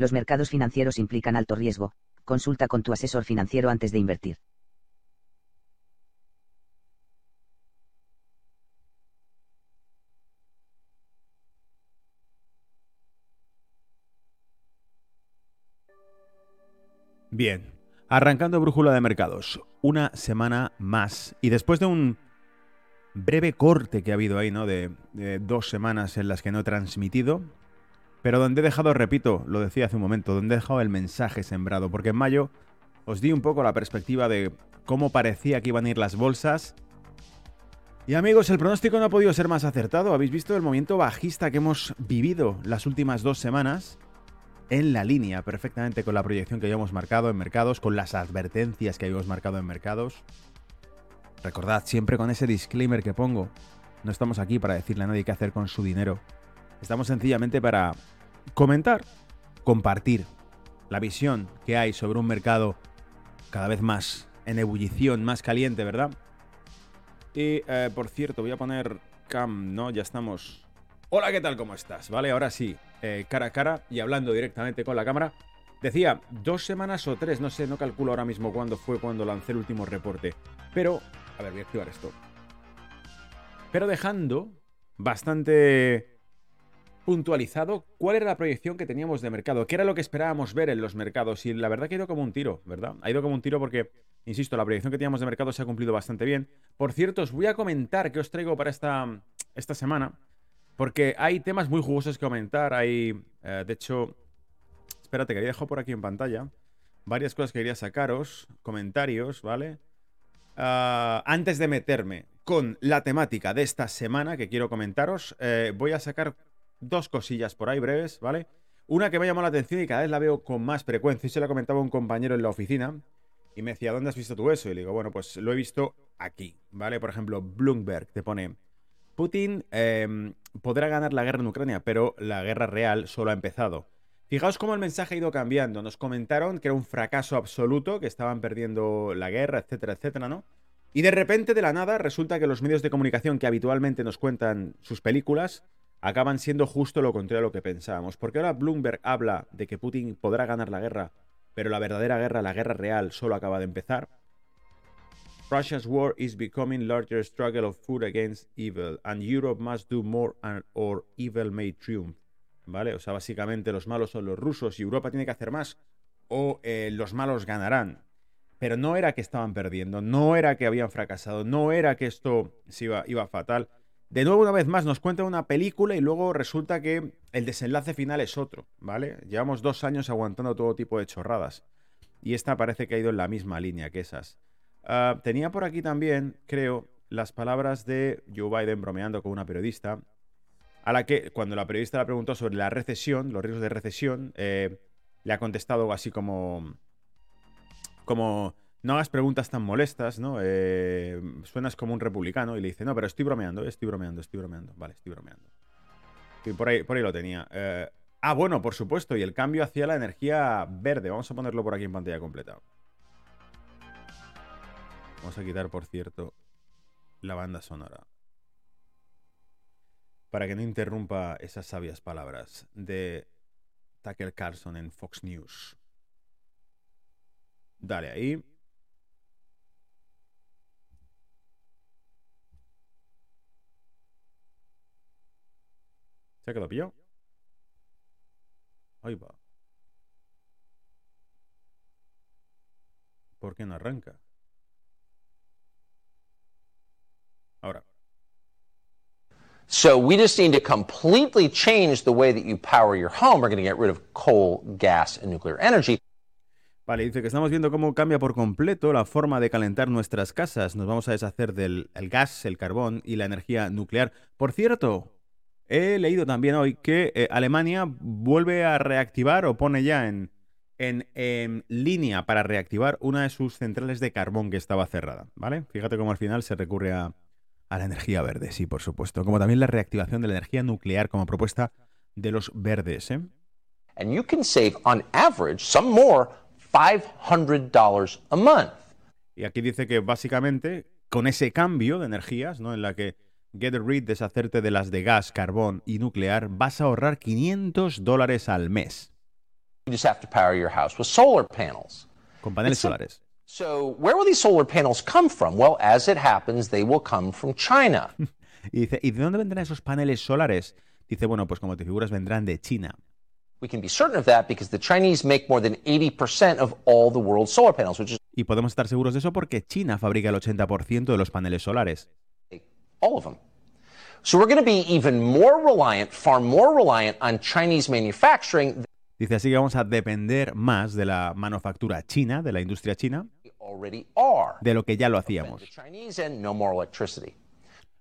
Los mercados financieros implican alto riesgo, consulta con tu asesor financiero antes de invertir. Bien, arrancando brújula de mercados, una semana más y después de un breve corte que ha habido ahí, ¿no? De, dos semanas en las que no he transmitido, pero donde he dejado, repito, lo decía hace un momento, donde he dejado el mensaje sembrado, porque en mayo os di un poco la perspectiva de cómo parecía que iban a ir las bolsas. Y amigos, el pronóstico no ha podido ser más acertado. Habéis visto el movimiento bajista que hemos vivido las últimas dos semanas en la línea perfectamente con la proyección que habíamos marcado en mercados, con las advertencias que habíamos marcado en mercados. Recordad siempre con ese disclaimer que pongo, no estamos aquí para decirle a nadie qué hacer con su dinero. Estamos sencillamente para comentar, compartir la visión que hay sobre un mercado cada vez más en ebullición, más caliente, ¿verdad? Y eh, por cierto, voy a poner cam, ¿no? Ya estamos. Hola, ¿qué tal? ¿Cómo estás? Vale, ahora sí, eh, cara a cara y hablando directamente con la cámara. Decía, dos semanas o tres, no sé, no calculo ahora mismo cuándo fue cuando lancé el último reporte. Pero, a ver, voy a activar esto. Pero dejando bastante puntualizado cuál era la proyección que teníamos de mercado, qué era lo que esperábamos ver en los mercados. Y la verdad que ha ido como un tiro, ¿verdad? Ha ido como un tiro porque, insisto, la proyección que teníamos de mercado se ha cumplido bastante bien. Por cierto, os voy a comentar qué os traigo para esta, esta semana, porque hay temas muy jugosos que comentar. Hay, eh, de hecho, espérate, que dejado por aquí en pantalla varias cosas que quería sacaros, comentarios, ¿vale? Uh, antes de meterme con la temática de esta semana que quiero comentaros, eh, voy a sacar dos cosillas por ahí breves, ¿vale? Una que me llamado la atención y cada vez la veo con más frecuencia. Y se la comentaba un compañero en la oficina y me decía, ¿dónde has visto tú eso? Y le digo, bueno, pues lo he visto aquí, ¿vale? Por ejemplo, Bloomberg te pone, Putin eh, podrá ganar la guerra en Ucrania, pero la guerra real solo ha empezado. Fijaos cómo el mensaje ha ido cambiando. Nos comentaron que era un fracaso absoluto, que estaban perdiendo la guerra, etcétera, etcétera, ¿no? Y de repente, de la nada, resulta que los medios de comunicación que habitualmente nos cuentan sus películas acaban siendo justo lo contrario a lo que pensábamos. Porque ahora Bloomberg habla de que Putin podrá ganar la guerra, pero la verdadera guerra, la guerra real, solo acaba de empezar. Russia's war is becoming larger struggle of food against evil, and Europe must do more or evil may triumph. ¿Vale? O sea, básicamente los malos son los rusos y Europa tiene que hacer más o eh, los malos ganarán. Pero no era que estaban perdiendo, no era que habían fracasado, no era que esto se iba fatal. De nuevo, una vez más, nos cuenta una película y luego resulta que el desenlace final es otro, ¿vale? Llevamos dos años aguantando todo tipo de chorradas. Y esta parece que ha ido en la misma línea que esas. Uh, tenía por aquí también, creo, las palabras de Joe Biden bromeando con una periodista, a la que cuando la periodista le preguntó sobre la recesión, los riesgos de recesión, eh, le ha contestado así como... como no hagas preguntas tan molestas, ¿no? Eh, suenas como un republicano y le dice, no, pero estoy bromeando, estoy bromeando, estoy bromeando. Vale, estoy bromeando. Por ahí, por ahí lo tenía. Eh, ah, bueno, por supuesto, y el cambio hacia la energía verde. Vamos a ponerlo por aquí en pantalla completa. Vamos a quitar, por cierto, la banda sonora. Para que no interrumpa esas sabias palabras de Tucker Carlson en Fox News. Dale ahí. ¿Se que lo pilló? Ahí va. ¿Por qué no arranca? Ahora. So we just need to completely change the way that you power your home. We're going to get rid of coal, gas, and nuclear energy. Vale, dice que estamos viendo cómo cambia por completo la forma de calentar nuestras casas. Nos vamos a deshacer del el gas, el carbón y la energía nuclear. Por cierto, he leído también hoy que eh, Alemania vuelve a reactivar o pone ya en, en, en línea para reactivar una de sus centrales de carbón que estaba cerrada, ¿vale? Fíjate cómo al final se recurre a, a la energía verde, sí, por supuesto, como también la reactivación de la energía nuclear como propuesta de los verdes, ¿eh? And you can save, on average, some more, $500 a month. Y aquí dice que básicamente con ese cambio de energías, ¿no? En la que get rid, deshacerte de las de gas, carbón y nuclear, vas a ahorrar 500 dólares al mes You just have to power your house with solar panels. con paneles a- solares. So, where will these solar panels come from? Well, as it happens, they will come from China. Y dice, ¿y de dónde vendrán esos paneles solares? Dice, bueno, pues como te figuras, vendrán de China. We can be certain of that because the Chinese make more than 80% of all the world's solar panels, which is Y podemos estar seguros de eso porque China fabrica el 80% de los paneles solares. All of them. So, we're going to be even more reliant, far more reliant on Chinese manufacturing Dice, así que vamos a depender más de la manufactura china, de la industria china, de lo que ya lo The hacíamos. Chinese and no more electricity.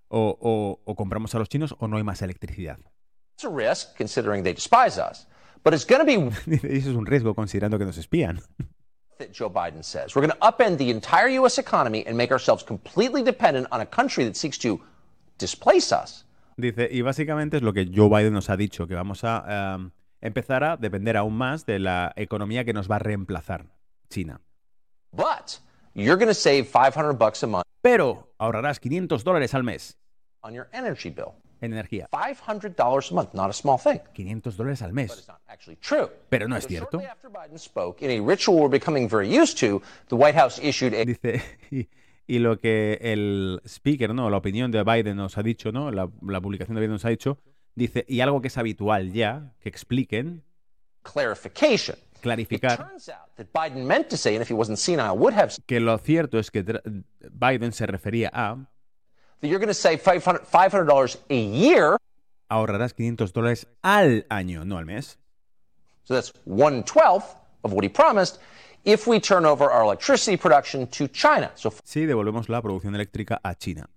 O, o- o compramos a los chinos o no hay más electricidad. It's a risk considering they despise us, but it's going to be Dice, eso es un riesgo considerando que nos espían. that Joe Biden says. We're going to upend the entire U.S. economy and make ourselves completely dependent on a country that seeks to displace us. Dice, y básicamente es lo que Joe Biden nos ha dicho, que vamos a em, empezar a depender aún más de la economía que nos va a reemplazar, China. But you're going to save 500 bucks a month Pero ahorrarás 500 dólares al mes on your energy bill. en energía. $500 a month, not a small thing. 500 dólares al But mes. it's not actually true. Pero no es cierto. shortly after Biden spoke, in a ritual we're becoming very used to, the White House issued a Dice, y, lo que el speaker, ¿no? La opinión de Biden nos ha dicho, ¿no? La, la publicación de Biden nos ha dicho, dice, y algo que es habitual ya, que expliquen, clarification. Clarificar, que lo cierto es que Biden se refería a that you're going to save $500 $500 a year. ahorrarás 500 dólares al año, no al mes. So that's one twelfth of what he promised if we turn over our electricity production to China. So Si devolvemos la producción eléctrica a China.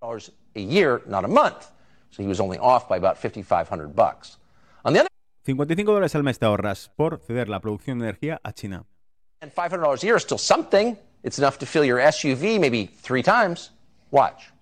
dollars a year, not a month. So he was only off by about 5,500 bucks. On the other 55 dólares al mes te ahorras por ceder la producción de energía a China. hand, $500 a year is still something. It's enough to fill your SUV maybe three times. Watch.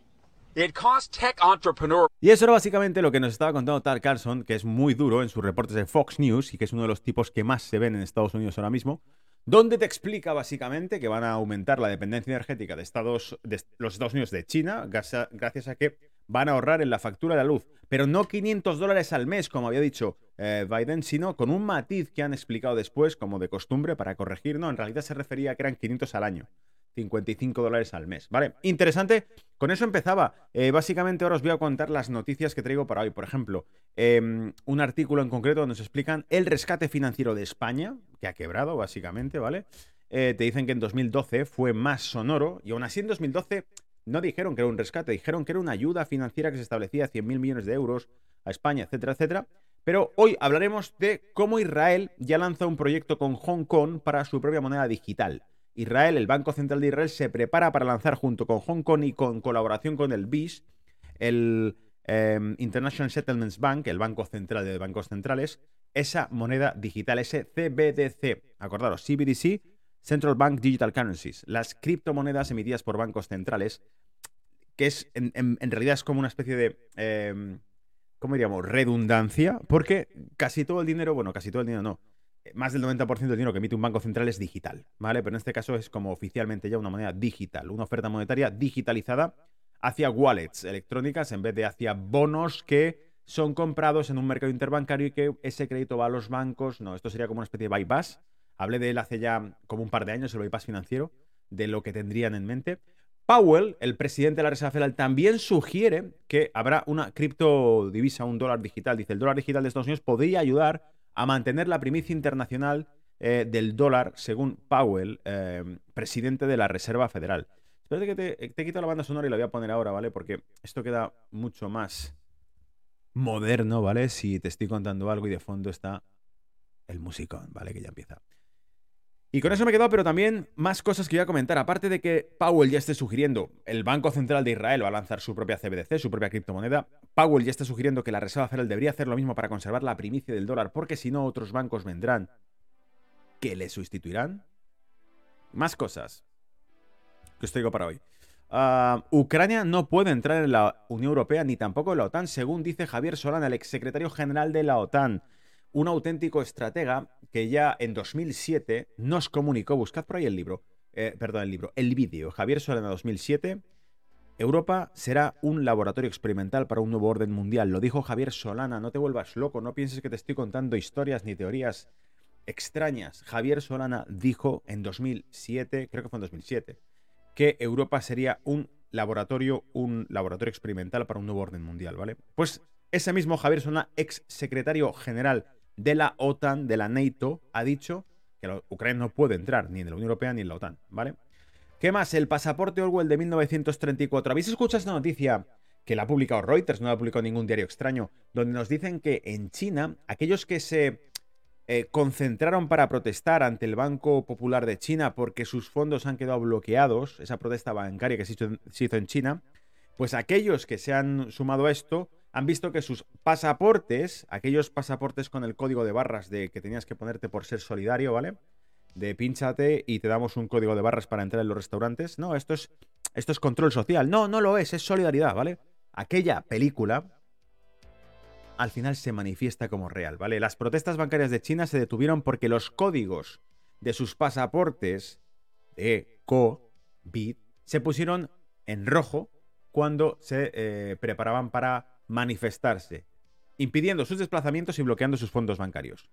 It costs tech entrepreneur Y eso era básicamente lo que nos estaba contando Tal Carlson, que es muy duro en sus reportes de Fox News y que es uno de los tipos que más se ven en Estados Unidos ahora mismo, donde te explica básicamente que van a aumentar la dependencia energética de, Estados, de los Estados Unidos de China gracias a que van a ahorrar en la factura de la luz, pero no 500 dólares al mes, como había dicho eh, Biden, sino con un matiz que han explicado después, como de costumbre, para corregir. No, en realidad se refería a que eran 500 al año. 55 dólares al mes. Vale, interesante. Con eso empezaba. Eh, básicamente ahora os voy a contar las noticias que traigo para hoy. Por ejemplo, em, un artículo en concreto donde nos explican el rescate financiero de España, que ha quebrado básicamente, ¿vale? Eh, te dicen que en 2012 fue más sonoro y aún así en 2012 no dijeron que era un rescate, dijeron que era una ayuda financiera que se establecía a 100.000 millones de euros a España, etcétera, etcétera. Pero hoy hablaremos de cómo Israel ya lanza un proyecto con Hong Kong para su propia moneda digital. Israel, el Banco Central de Israel, se prepara para lanzar junto con Hong Kong y con colaboración con el BIS, el eh, International Settlements Bank, el Banco Central de Bancos Centrales, esa moneda digital, ese CBDC. Acordaros, CBDC, Central Bank Digital Currencies, las criptomonedas emitidas por bancos centrales, que es en, realidad es como una especie de, eh, ¿cómo diríamos? Redundancia, porque casi todo el dinero, bueno, casi todo el dinero no, más del 90% del dinero que emite un banco central es digital, ¿vale? Pero en este caso es como oficialmente ya una moneda digital, una oferta monetaria digitalizada hacia wallets electrónicas en vez de hacia bonos que son comprados en un mercado interbancario y que ese crédito va a los bancos. No, esto sería como una especie de bypass. Hablé de él hace ya como un par de años, el bypass financiero, de lo que tendrían en mente. Powell, el presidente de la Reserva Federal, también sugiere que habrá una criptodivisa, un dólar digital. Dice, el dólar digital de Estados Unidos podría ayudar a mantener la primicia internacional eh, del dólar, según Powell, eh, presidente de la Reserva Federal. Espérate que te, te quito la banda sonora y la voy a poner ahora, ¿vale? Porque esto queda mucho más moderno, ¿vale? Si te estoy contando algo y de fondo está el musicón, ¿vale? Que ya empieza. Y con eso me he quedado, pero también más cosas que voy a comentar. Aparte de que Powell ya esté sugiriendo, el Banco Central de Israel va a lanzar su propia CBDC, su propia criptomoneda. Powell ya está sugiriendo que la Reserva Federal debería hacer lo mismo para conservar la primicia del dólar, porque si no, otros bancos vendrán. que le sustituirán. Más cosas que os traigo para hoy. Ah, Ucrania no puede entrar en la Unión Europea ni tampoco en la OTAN, según dice Javier Solana, el exsecretario general de la OTAN. Un auténtico estratega que ya en 2007 nos comunicó, buscad por ahí el libro, eh, perdón, el libro, el vídeo, Javier Solana 2007, Europa será un laboratorio experimental para un nuevo orden mundial. Lo dijo Javier Solana, no te vuelvas loco, no pienses que te estoy contando historias ni teorías extrañas. Javier Solana dijo en 2007, creo que fue en 2007, que Europa sería un laboratorio, un laboratorio experimental para un nuevo orden mundial, ¿vale? Pues ese mismo Javier Solana, ex secretario general de la OTAN, de la NATO, ha dicho que Ucrania no puede entrar ni en la Unión Europea ni en la OTAN, ¿vale? ¿Qué más? El pasaporte Orwell de 1934. ¿Habéis escuchado esta noticia? Que la ha publicado Reuters, no la ha publicado ningún diario extraño, donde nos dicen que en China, aquellos que se eh, concentraron para protestar ante el Banco Popular de China porque sus fondos han quedado bloqueados, esa protesta bancaria que se hizo, se hizo en China, pues aquellos que se han sumado a esto han visto que sus pasaportes, aquellos pasaportes con el código de barras de que tenías que ponerte por ser solidario, ¿vale? de pínchate y te damos un código de barras para entrar en los restaurantes. No, esto es, esto es control social. No, no lo es, es solidaridad, ¿vale? Aquella película al final se manifiesta como real, ¿vale? Las protestas bancarias de China se detuvieron porque los códigos de sus pasaportes de COVID se pusieron en rojo cuando se eh, preparaban para manifestarse, impidiendo sus desplazamientos y bloqueando sus fondos bancarios.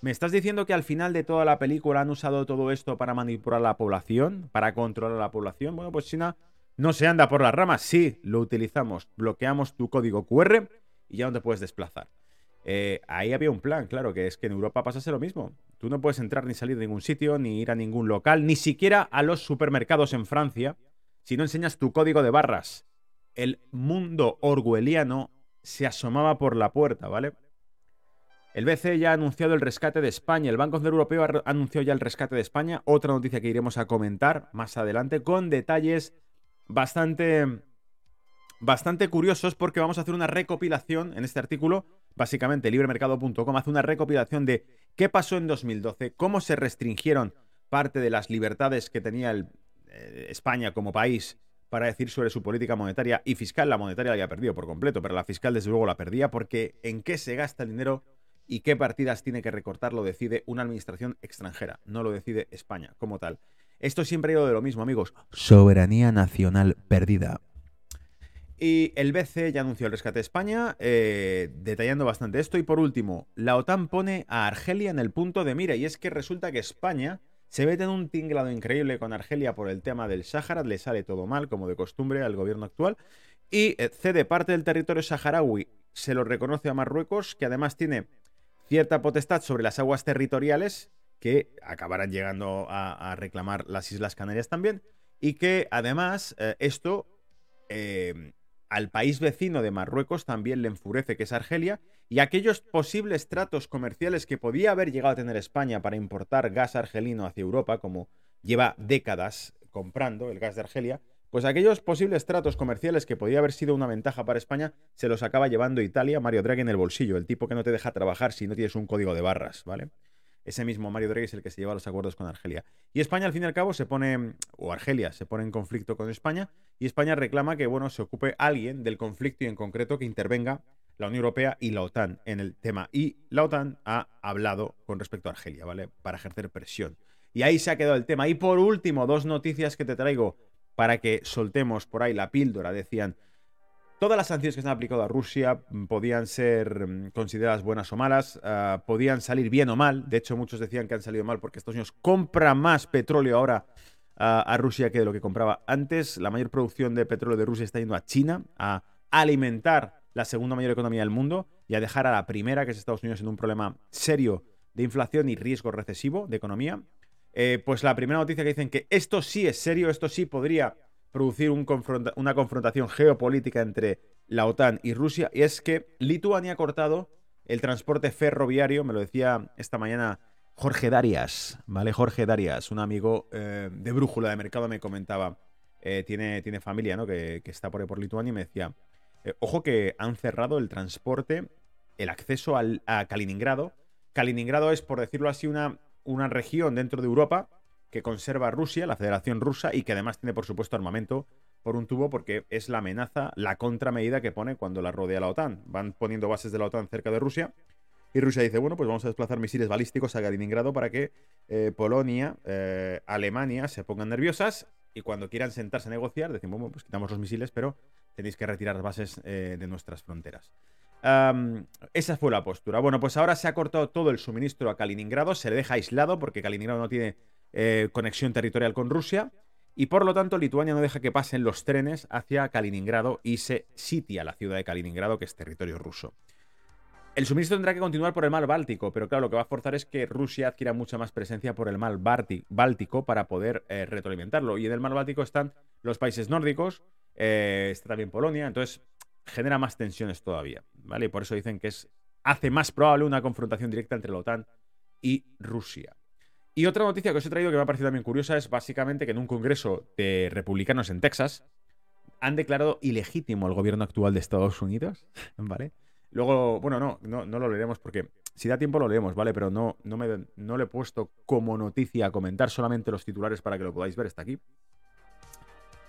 ¿Me estás diciendo que al final de toda la película han usado todo esto para manipular a la población? ¿Para controlar a la población? Bueno, pues China no se anda por las ramas. Sí, lo utilizamos. Bloqueamos tu código QR y ya no te puedes desplazar. Eh, ahí había un plan, claro, que es que en Europa pasase lo mismo. Tú no puedes entrar ni salir de ningún sitio, ni ir a ningún local, ni siquiera a los supermercados en Francia, si no enseñas tu código de barras. El mundo orwelliano se asomaba por la puerta, ¿vale? El BCE ya ha anunciado el rescate de España. El Banco Central Europeo ha anunciado ya el rescate de España. Otra noticia que iremos a comentar más adelante con detalles bastante, bastante curiosos porque vamos a hacer una recopilación en este artículo. Básicamente, libremercado.com hace una recopilación de qué pasó en 2012, cómo se restringieron parte de las libertades que tenía eh, España como país para decir sobre su política monetaria y fiscal. La monetaria la había perdido por completo, pero la fiscal desde luego la perdía porque en qué se gasta el dinero y qué partidas tiene que recortar lo decide una administración extranjera, no lo decide España como tal. Esto siempre ha ido de lo mismo, amigos. Soberanía nacional perdida. Y el BC ya anunció el rescate de España, eh, detallando bastante esto. Y por último, la OTAN pone a Argelia en el punto de mira. Y es que resulta que España se ve en un tinglado increíble con Argelia por el tema del Sáhara. Le sale todo mal, como de costumbre, al gobierno actual. Y eh, cede parte del territorio saharaui. Se lo reconoce a Marruecos, que además tiene cierta potestad sobre las aguas territoriales que acabarán llegando a, reclamar las Islas Canarias también y que además eh, esto eh, al país vecino de Marruecos también le enfurece, que es Argelia, y aquellos posibles tratos comerciales que podía haber llegado a tener España para importar gas argelino hacia Europa, como lleva décadas comprando el gas de Argelia, pues aquellos posibles tratos comerciales que podía haber sido una ventaja para España se los acaba llevando Italia Mario Draghi en el bolsillo, el tipo que no te deja trabajar si no tienes un código de barras, ¿vale? Ese mismo Mario Draghi es el que se lleva los acuerdos con Argelia. Y España, al fin y al cabo, se pone, o Argelia se pone en conflicto con España, y España reclama que, bueno, se ocupe alguien del conflicto y en concreto que intervenga la Unión Europea y la OTAN en el tema. Y la OTAN ha hablado con respecto a Argelia, ¿vale? Para ejercer presión. Y ahí se ha quedado el tema. Y por último, dos noticias que te traigo para que soltemos por ahí la píldora. Decían, todas las sanciones que se han aplicado a Rusia podían ser mm, consideradas buenas o malas, ah, podían salir bien o mal. De hecho, muchos decían que han salido mal porque Estados Unidos compra más petróleo ahora ah, a Rusia que de lo que compraba antes. La mayor producción de petróleo de Rusia está yendo a China, a alimentar la segunda mayor economía del mundo y a dejar a la primera, que es Estados Unidos, en un problema serio de inflación y riesgo recesivo de economía. Eh, pues la primera noticia que dicen que esto sí es serio, esto sí podría producir una confrontación geopolítica entre la OTAN y Rusia, y es que Lituania ha cortado el transporte ferroviario, me lo decía esta mañana Jorge Darias, ¿vale? Jorge Darias, un amigo eh, de brújula de mercado, me comentaba, eh, tiene, tiene familia, ¿no? Que, está por ahí por Lituania y me decía, ojo que han cerrado el transporte, el acceso a Kaliningrado. Kaliningrado es, por decirlo así, una una región dentro de Europa que conserva Rusia, la Federación Rusa, y que además tiene, por supuesto, armamento por un tubo porque es la amenaza, la contramedida que pone cuando la rodea la OTAN. Van poniendo bases de la OTAN cerca de Rusia y Rusia dice, bueno, pues vamos a desplazar misiles balísticos a Kaliningrado para que eh, Polonia, eh, Alemania se pongan nerviosas y cuando quieran sentarse a negociar, decimos, bueno, pues quitamos los misiles, pero tenéis que retirar bases eh, de nuestras fronteras. esa fue la postura. Bueno, pues ahora se ha cortado todo el suministro a Kaliningrado, se le deja aislado porque Kaliningrado no tiene conexión territorial con Rusia y por lo tanto Lituania no deja que pasen los trenes hacia Kaliningrado y se sitia la ciudad de Kaliningrado, que es territorio ruso. El suministro tendrá que continuar por el mar Báltico, pero claro, lo que va a forzar es que Rusia adquiera mucha más presencia por el mar Báltico para poder eh, retroalimentarlo. Y en el mar Báltico están los países nórdicos, eh, está también Polonia, entonces genera más tensiones todavía, ¿vale? Y por eso dicen que es, hace más probable una confrontación directa entre la OTAN y Rusia. Y otra noticia que os he traído que me ha parecido también curiosa es básicamente que en un congreso de republicanos en Texas han declarado ilegítimo el gobierno actual de Estados Unidos, ¿vale? Luego, bueno, no, no, lo leeremos porque si da tiempo lo leemos, ¿vale? Pero no, no, me, no le he puesto como noticia a comentar solamente los titulares para que lo podáis ver, está aquí.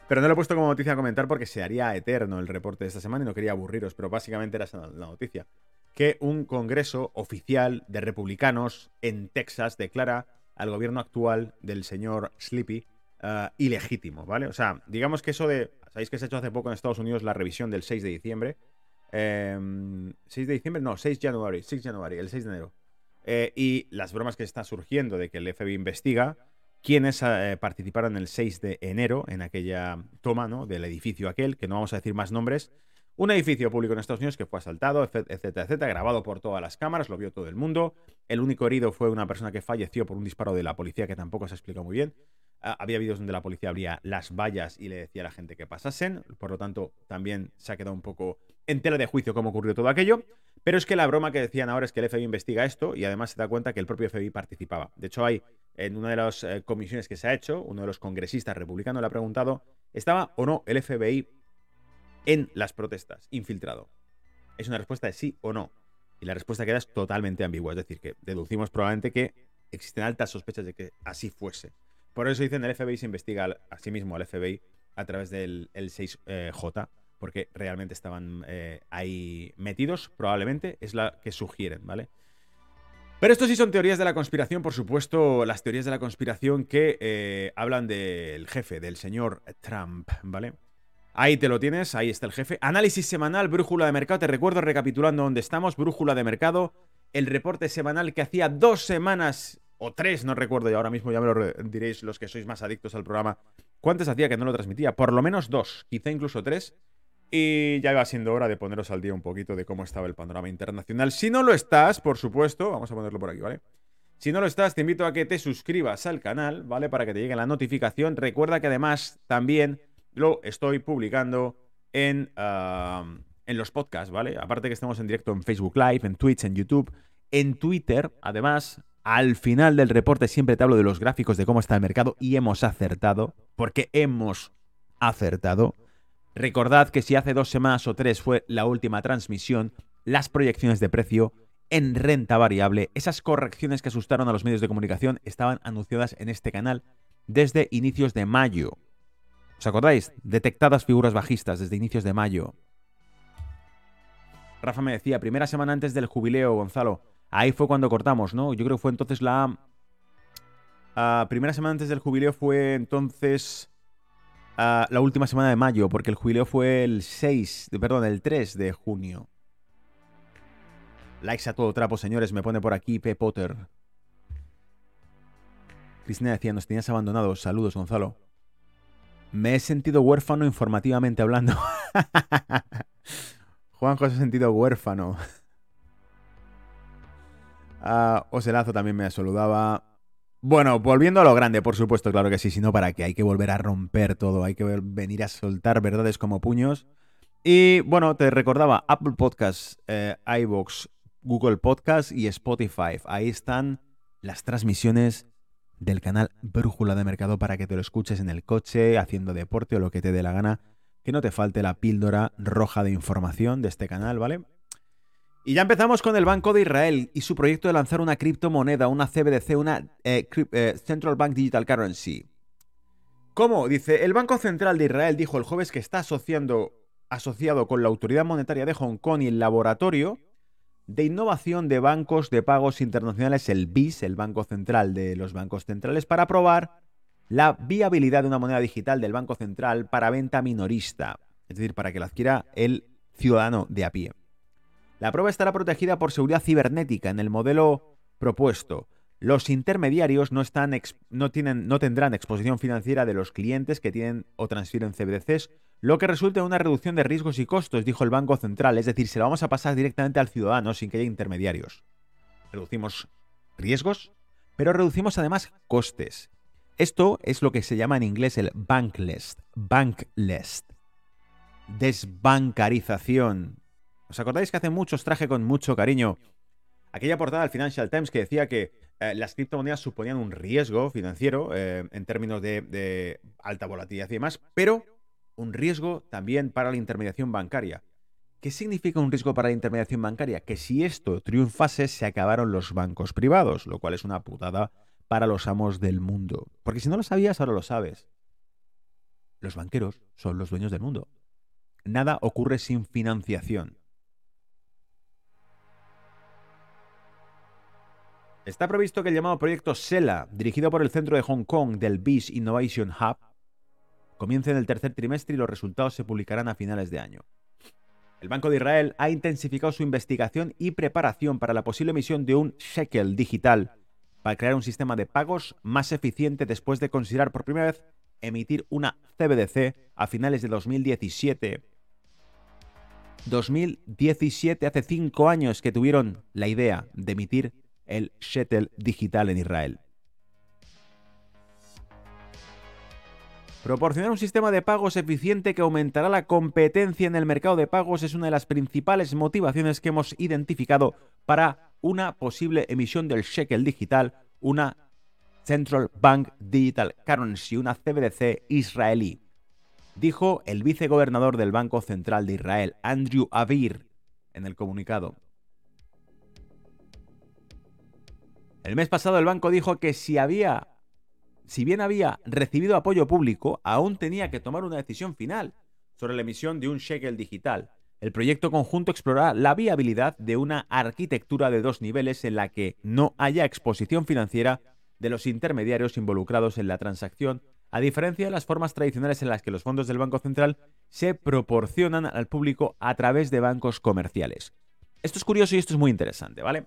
Pero no lo he puesto como noticia a comentar porque se haría eterno el reporte de esta semana y no quería aburriros, pero básicamente era esa la noticia. Que un congreso oficial de republicanos en Texas declara al gobierno actual del señor Sleepy uh, ilegítimo, ¿vale? O sea, digamos que eso de... Sabéis que se ha hecho hace poco en Estados Unidos la revisión del 6 de diciembre 6 em, de diciembre, no, 6 de January, 6 de January, el 6 de enero. Eh, y las bromas que están surgiendo de que el FBI investiga quienes eh, participaron el 6 de enero en aquella toma ¿no? del edificio aquel, que no vamos a decir más nombres. Un edificio público en Estados Unidos que fue asaltado, etcétera, etcétera, grabado por todas las cámaras, lo vio todo el mundo. El único herido fue una persona que falleció por un disparo de la policía que tampoco se explicado muy bien. Ah, había vídeos donde la policía abría las vallas y le decía a la gente que pasasen, por lo tanto también se ha quedado un poco en tela de juicio cómo ocurrió todo aquello. Pero es que la broma que decían ahora es que el FBI investiga esto y además se da cuenta que el propio FBI participaba. De hecho, hay en una de las eh, comisiones que se ha hecho, uno de los congresistas republicanos le ha preguntado, ¿estaba o no el FBI en las protestas, infiltrado? Es una respuesta de sí o no. Y la respuesta queda es totalmente ambigua. Es decir, que deducimos probablemente que existen altas sospechas de que así fuese. Por eso dicen el FBI se investiga a sí mismo al FBI a través del 6J, eh, porque realmente estaban eh, ahí metidos, probablemente, es la que sugieren, ¿vale? Pero esto sí son teorías de la conspiración, por supuesto, las teorías de la conspiración que eh, hablan del jefe, del señor Trump, ¿vale? Ahí te lo tienes, ahí está el jefe. Análisis semanal, brújula de mercado. Te recuerdo, recapitulando dónde estamos, brújula de mercado. El reporte semanal que hacía dos semanas o tres, no recuerdo, y ahora mismo ya me lo diréis los que sois más adictos al programa, ¿cuántos hacía que no lo transmitía? Por lo menos dos, quizá incluso tres. Y ya iba siendo hora de poneros al día un poquito de cómo estaba el panorama internacional. Si no lo estás, por supuesto, vamos a ponerlo por aquí, ¿vale? Si no lo estás, te invito a que te suscribas al canal, ¿vale? Para que te llegue la notificación. Recuerda que además también lo estoy publicando en, ah, en los podcasts, ¿vale? Aparte que estamos en directo en Facebook Live, en Twitch, en YouTube, en Twitter, además, al final del reporte siempre te hablo de los gráficos de cómo está el mercado y hemos acertado, porque hemos acertado. Recordad que si hace dos semanas o tres fue la última transmisión, las proyecciones de precio en renta variable, esas correcciones que asustaron a los medios de comunicación, estaban anunciadas en este canal desde inicios de mayo. ¿Os acordáis? Detectadas figuras bajistas desde inicios de mayo. Rafa me decía, primera semana antes del jubileo, Gonzalo. Ahí fue cuando cortamos, ¿no? Yo creo que fue entonces la... Ah, primera semana antes del jubileo fue entonces ah, la última semana de mayo, porque el jubileo fue el 6, perdón, el 3 de junio. Likes a todo trapo, señores, me pone por aquí P. Potter. Cristina decía, nos tenías abandonados. Saludos, Gonzalo. Me he sentido huérfano informativamente hablando. Juanjo se ha sentido huérfano. Uh, Oselazo también me saludaba. Bueno, volviendo a lo grande, por supuesto, claro que sí, si no, ¿para qué? Hay que volver a romper todo, hay que venir a soltar verdades como puños. Y bueno, te recordaba Apple Podcasts, eh, Google Podcasts y Spotify. Ahí están las transmisiones del canal Brújula de Mercado para que te lo escuches en el coche, haciendo deporte o lo que te dé la gana. Que no te falte la píldora roja de información de este canal, ¿vale? Y ya empezamos con el Banco de Israel y su proyecto de lanzar una criptomoneda, una CBDC, una eh, eh, Central Bank Digital Currency. ¿Cómo? Dice, el Banco Central de Israel dijo el jueves que está asociando, asociado con la Autoridad Monetaria de Hong Kong y el Laboratorio de Innovación de Bancos de Pagos Internacionales, el BIS, el Banco Central de los Bancos Centrales, para probar la viabilidad de una moneda digital del Banco Central para venta minorista, es decir, para que la adquiera el ciudadano de a pie. La prueba estará protegida por seguridad cibernética en el modelo propuesto. Los intermediarios no, tendrán exposición financiera de los clientes que tienen o transfieren CBDCs, lo que resulta en una reducción de riesgos y costos, dijo el Banco Central. Es decir, se lo vamos a pasar directamente al ciudadano sin que haya intermediarios. Reducimos riesgos, pero reducimos además costes. Esto es lo que se llama en inglés el bankless. Bankless. Desbancarización. ¿Os acordáis que hace muchos traje con mucho cariño aquella portada del Financial Times que decía que eh, las criptomonedas suponían un riesgo financiero eh, en términos de, de, alta volatilidad y demás, pero un riesgo también para la intermediación bancaria. ¿Qué significa un riesgo para la intermediación bancaria? Que si esto triunfase se acabaron los bancos privados, lo cual es una putada para los amos del mundo. Porque si no lo sabías, ahora lo sabes. Los banqueros son los dueños del mundo. Nada ocurre sin financiación. Está previsto que el llamado proyecto SELA, dirigido por el centro de Hong Kong del BIS Innovation Hub, comience en el tercer trimestre y los resultados se publicarán a finales de año. El Banco de Israel ha intensificado su investigación y preparación para la posible emisión de un shekel digital para crear un sistema de pagos más eficiente después de considerar por primera vez emitir una CBDC a finales de 2017. 2017, hace cinco años que tuvieron la idea de emitir el shekel digital en Israel. Proporcionar un sistema de pagos eficiente que aumentará la competencia en el mercado de pagos es una de las principales motivaciones que hemos identificado para una posible emisión del shekel digital, una Central Bank Digital Currency, una CBDC israelí. Dijo el vicegobernador del Banco Central de Israel, Andrew Avir, en el comunicado. El mes pasado el banco dijo que si había, si bien había recibido apoyo público, aún tenía que tomar una decisión final sobre la emisión de un shekel digital. El proyecto conjunto explorará la viabilidad de una arquitectura de dos niveles en la que no haya exposición financiera de los intermediarios involucrados en la transacción, a diferencia de las formas tradicionales en las que los fondos del Banco Central se proporcionan al público a través de bancos comerciales. Esto es curioso y esto es muy interesante, ¿vale?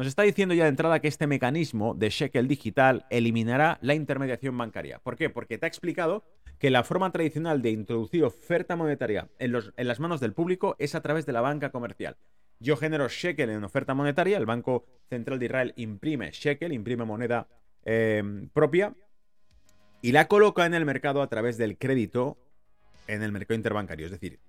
Nos está diciendo ya de entrada que este mecanismo de shekel digital eliminará la intermediación bancaria. ¿Por qué? Porque te ha explicado que la forma tradicional de introducir oferta monetaria en, las manos del público es a través de la banca comercial. Yo genero shekel en oferta monetaria, el Banco Central de Israel imprime shekel, imprime moneda eh, propia y la coloca en el mercado a través del crédito en el mercado interbancario. Es decir,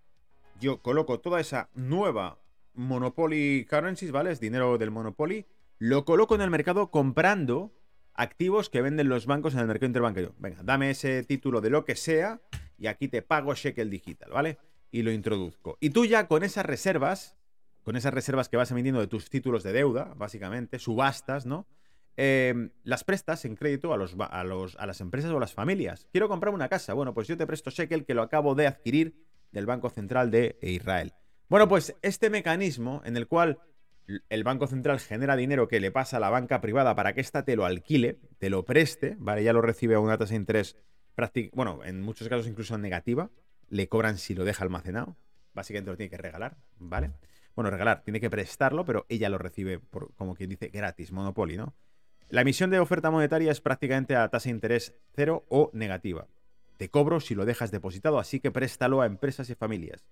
yo coloco toda esa nueva Monopoly Currencies, ¿vale? Es dinero del Monopoly, lo coloco en el mercado comprando activos que venden los bancos en el mercado interbancario. Venga, dame ese título de lo que sea y aquí te pago shekel digital, ¿vale? Y lo introduzco. Y tú ya con esas reservas, con esas reservas que vas emitiendo de tus títulos de deuda, básicamente, subastas, ¿no? Em, las prestas en crédito a, a las empresas o a las familias. Quiero comprar una casa. Bueno, pues yo te presto shekel que lo acabo de adquirir del Banco Central de Israel. Bueno, pues este mecanismo en el cual el Banco Central genera dinero que le pasa a la banca privada para que ésta te lo alquile, te lo preste, ¿vale? Ya lo recibe a una tasa de interés, bueno, en muchos casos incluso negativa, le cobran si lo deja almacenado, básicamente lo tiene que regalar, ¿vale? Bueno, regalar, tiene que prestarlo, pero ella lo recibe, por, como quien dice, gratis, Monopoly, ¿no? La emisión de oferta monetaria es prácticamente a tasa de interés cero o negativa. Te cobro si lo dejas depositado, así que préstalo a empresas y familias.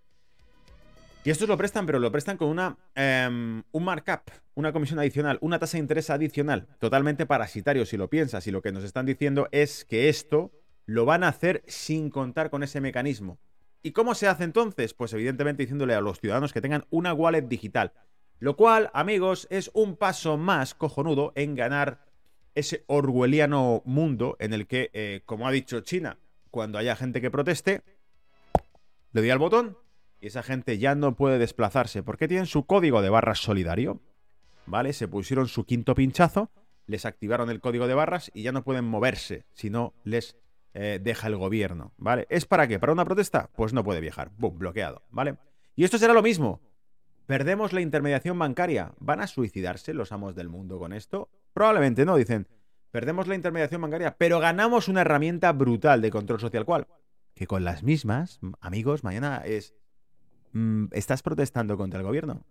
Y estos lo prestan, pero lo prestan con una, em, un markup, una comisión adicional, una tasa de interés adicional, totalmente parasitario si lo piensas. Y lo que nos están diciendo es que esto lo van a hacer sin contar con ese mecanismo. ¿Y cómo se hace entonces? Pues evidentemente diciéndole a los ciudadanos que tengan una wallet digital. Lo cual, amigos, es un paso más cojonudo en ganar ese orwelliano mundo en el que, eh, como ha dicho China, cuando haya gente que proteste, le doy al botón y esa gente ya no puede desplazarse porque tienen su código de barras solidario. ¿Vale? Se pusieron su quinto pinchazo, les activaron el código de barras y ya no pueden moverse si no les eh, deja el gobierno. ¿Vale? ¿Es para qué? ¿Para una protesta? Pues no puede viajar. ¡Bum! Bloqueado. ¿Vale? Y esto será lo mismo. Perdemos la intermediación bancaria. ¿Van a suicidarse los amos del mundo con esto? Probablemente no, dicen. Perdemos la intermediación bancaria, pero ganamos una herramienta brutal de control social. ¿Cuál? Que con las mismas, amigos, mañana es ¿Estás protestando contra el gobierno?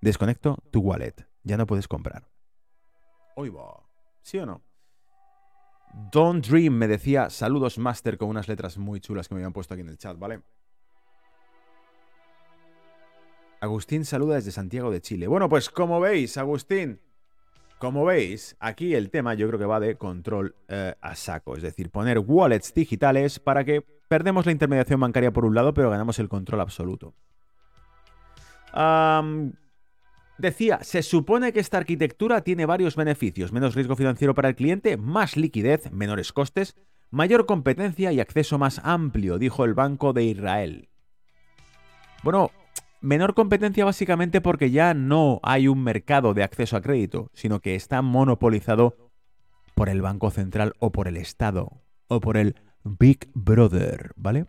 Desconecto tu wallet. Ya no puedes comprar. Hoy va. ¿Sí o no? Don't Dream me decía saludos master con unas letras muy chulas que me habían puesto aquí en el chat, ¿vale? Agustín saluda desde Santiago de Chile. Bueno, pues como veis, Agustín, como veis, aquí el tema yo creo que va de control eh, a saco, es decir, poner wallets digitales para que Perdemos la intermediación bancaria por un lado, pero ganamos el control absoluto. decía, se supone que esta arquitectura tiene varios beneficios. Menos riesgo financiero para el cliente, más liquidez, menores costes, mayor competencia y acceso más amplio, dijo el Banco de Israel. Bueno, menor competencia básicamente porque ya no hay un mercado de acceso a crédito, sino que está monopolizado por el Banco Central o por el Estado o por el Big Brother, ¿vale?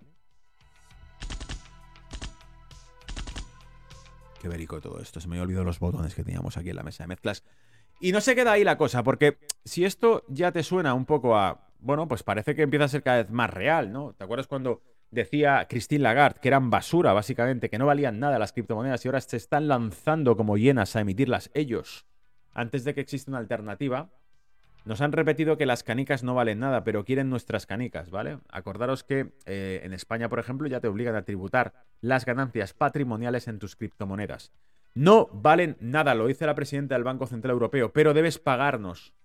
Qué verico todo esto. Se me había olvidado los botones que teníamos aquí en la mesa de mezclas. Y no se queda ahí la cosa, porque si esto ya te suena un poco a. Bueno, pues parece que empieza a ser cada vez más real, ¿no? ¿Te acuerdas cuando decía Christine Lagarde que eran basura, básicamente, que no valían nada las criptomonedas y ahora se están lanzando como llenas a emitirlas ellos antes de que exista una alternativa? Nos han repetido que las canicas no valen nada, pero quieren nuestras canicas, ¿vale? Acordaros que eh, en España, por ejemplo, ya te obligan a tributar las ganancias patrimoniales en tus criptomonedas. No valen nada, lo dice la presidenta del Banco Central Europeo, pero debes pagarnos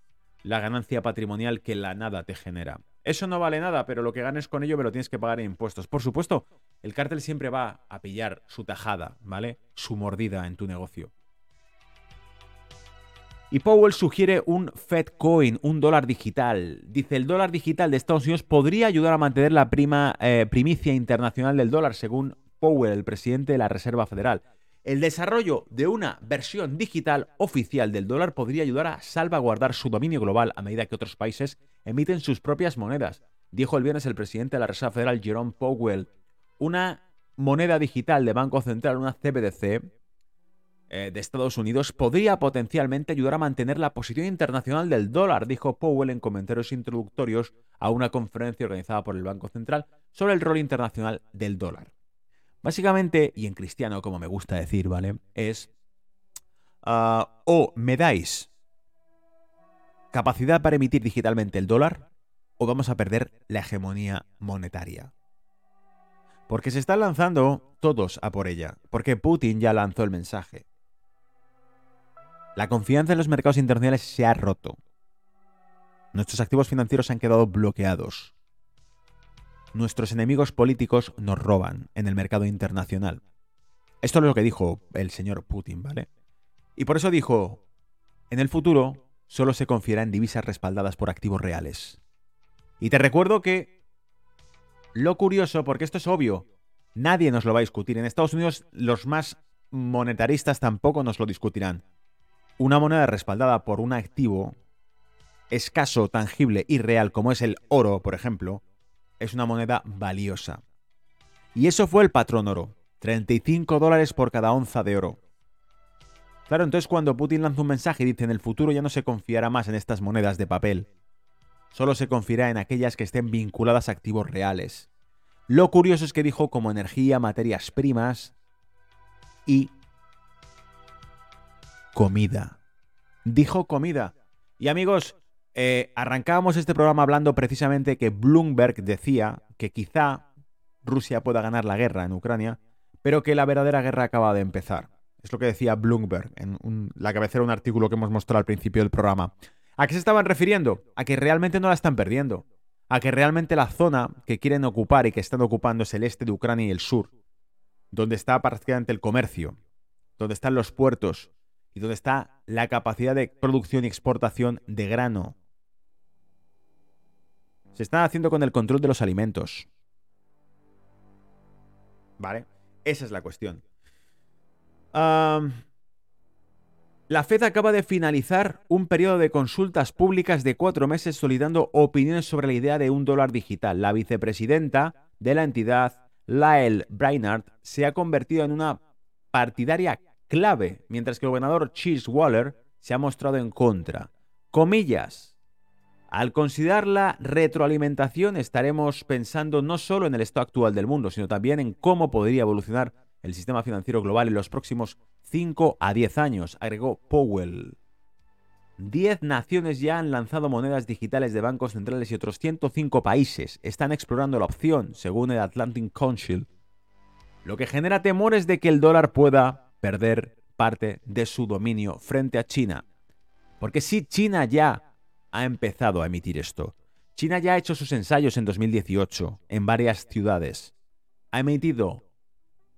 la ganancia patrimonial que la nada te genera. Eso no vale nada, pero lo que ganes con ello me lo tienes que pagar en impuestos. Por supuesto, el cártel siempre va a pillar su tajada, ¿vale? Su mordida en tu negocio. Y Powell sugiere un Fed Coin, un dólar digital. Dice, el dólar digital de Estados Unidos podría ayudar a mantener la prima, eh, primicia internacional del dólar, según Powell, el presidente de la Reserva Federal. El desarrollo de una versión digital oficial del dólar podría ayudar a salvaguardar su dominio global a medida que otros países emiten sus propias monedas, dijo el viernes el presidente de la Reserva Federal, Jerome Powell. Una moneda digital de Banco Central, una CBDC, eh, de Estados Unidos podría potencialmente ayudar a mantener la posición internacional del dólar, dijo Powell en comentarios introductorios a una conferencia organizada por el Banco Central sobre el rol internacional del dólar. Básicamente, y en cristiano como me gusta decir, ¿vale? Es ah, o me dais capacidad para emitir digitalmente el dólar o vamos a perder la hegemonía monetaria. Porque se están lanzando todos a por ella, porque Putin ya lanzó el mensaje. La confianza en los mercados internacionales se ha roto. Nuestros activos financieros han quedado bloqueados. Nuestros enemigos políticos nos roban en el mercado internacional. Esto es lo que dijo el señor Putin, ¿vale? Y por eso dijo, en el futuro solo se confiará en divisas respaldadas por activos reales. Y te recuerdo que lo curioso, porque esto es obvio, nadie nos lo va a discutir. En Estados Unidos los más monetaristas tampoco nos lo discutirán una moneda respaldada por un activo escaso, tangible y real como es el oro, por ejemplo, es una moneda valiosa. Y eso fue el patrón oro, 35 dólares por cada onza de oro. Claro, entonces cuando Putin lanza un mensaje y dice en el futuro ya no se confiará más en estas monedas de papel, solo se confiará en aquellas que estén vinculadas a activos reales. Lo curioso es que dijo como energía, materias primas y comida. Dijo comida. Y amigos, eh, arrancábamos este programa hablando precisamente que Bloomberg decía que quizá Rusia pueda ganar la guerra en Ucrania, pero que la verdadera guerra acaba de empezar. Es lo que decía Bloomberg en la cabecera de un artículo que hemos mostrado al principio del programa. ¿A qué se estaban refiriendo? A que realmente no la están perdiendo. A que realmente la zona que quieren ocupar y que están ocupando es el este de Ucrania y el sur, donde está prácticamente el comercio, donde están los puertos, y donde está la capacidad de producción y exportación de grano. Se está haciendo con el control de los alimentos. ¿Vale? Esa es la cuestión. la FED acaba de finalizar un periodo de consultas públicas de cuatro meses solicitando opiniones sobre la idea de un dólar digital. La vicepresidenta de la entidad, Lael Brainard, se ha convertido en una partidaria clave, mientras que el gobernador Chase Waller se ha mostrado en contra. Comillas. Al considerar la retroalimentación estaremos pensando no solo en el estado actual del mundo, sino también en cómo podría evolucionar el sistema financiero global en los próximos 5 a 10 años, agregó Powell. 10 naciones ya han lanzado monedas digitales de bancos centrales y otros 105 países están explorando la opción, según el Atlantic Council, lo que genera temores de que el dólar pueda perder parte de su dominio frente a China. Porque si China ya ha empezado a emitir esto, China ya ha hecho sus ensayos en 2018 en varias ciudades. Ha emitido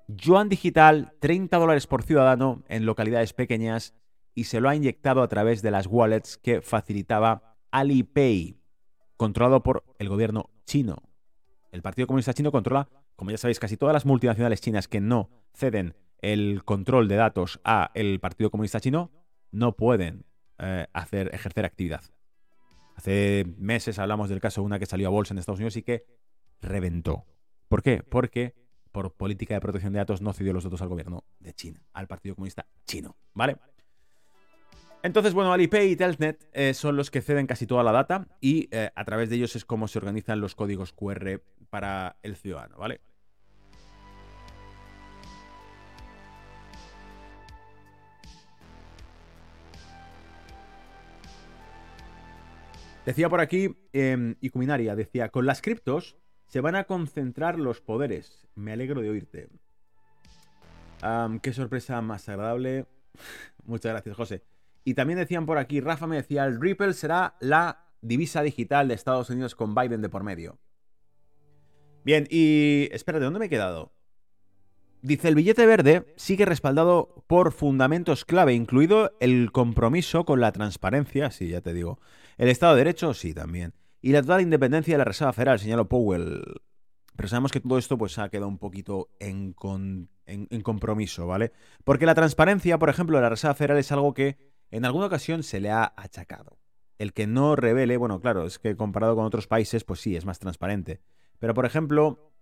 yuan digital 30 dólares por ciudadano en localidades pequeñas y se lo ha inyectado a través de las wallets que facilitaba Alipay, controlado por el gobierno chino. El Partido Comunista Chino controla, como ya sabéis, casi todas las multinacionales chinas que no ceden el control de datos a el Partido Comunista Chino, no pueden eh, hacer, ejercer actividad. Hace meses hablamos del caso de una que salió a bolsa en Estados Unidos y que reventó. ¿Por qué? Porque por política de protección de datos no cedió los datos al gobierno de China, al Partido Comunista Chino. ¿Vale? Entonces, bueno, Alipay y Telnet eh, son los que ceden casi toda la data y eh, a través de ellos es como se organizan los códigos QR para el ciudadano, ¿vale? Decía por aquí, eh, Icuminaria, decía, con las criptos se van a concentrar los poderes. Me alegro de oírte. qué sorpresa más agradable. Muchas gracias, José. Y también decían por aquí, Rafa me decía, el Ripple será la divisa digital de Estados Unidos con Biden de por medio. Bien, y espera, ¿de dónde me he quedado? Dice, el billete verde sigue respaldado por fundamentos clave, incluido el compromiso con la transparencia, sí, ya te digo. El Estado de Derecho, sí, también. Y la total independencia de la Reserva Federal, señaló Powell. Pero sabemos que todo esto pues ha quedado un poquito en, compromiso, ¿vale? Porque la transparencia, por ejemplo, de la Reserva Federal es algo que en alguna ocasión se le ha achacado. El que no revele, bueno, claro, es que comparado con otros países, pues sí, es más transparente. Pero, por ejemplo,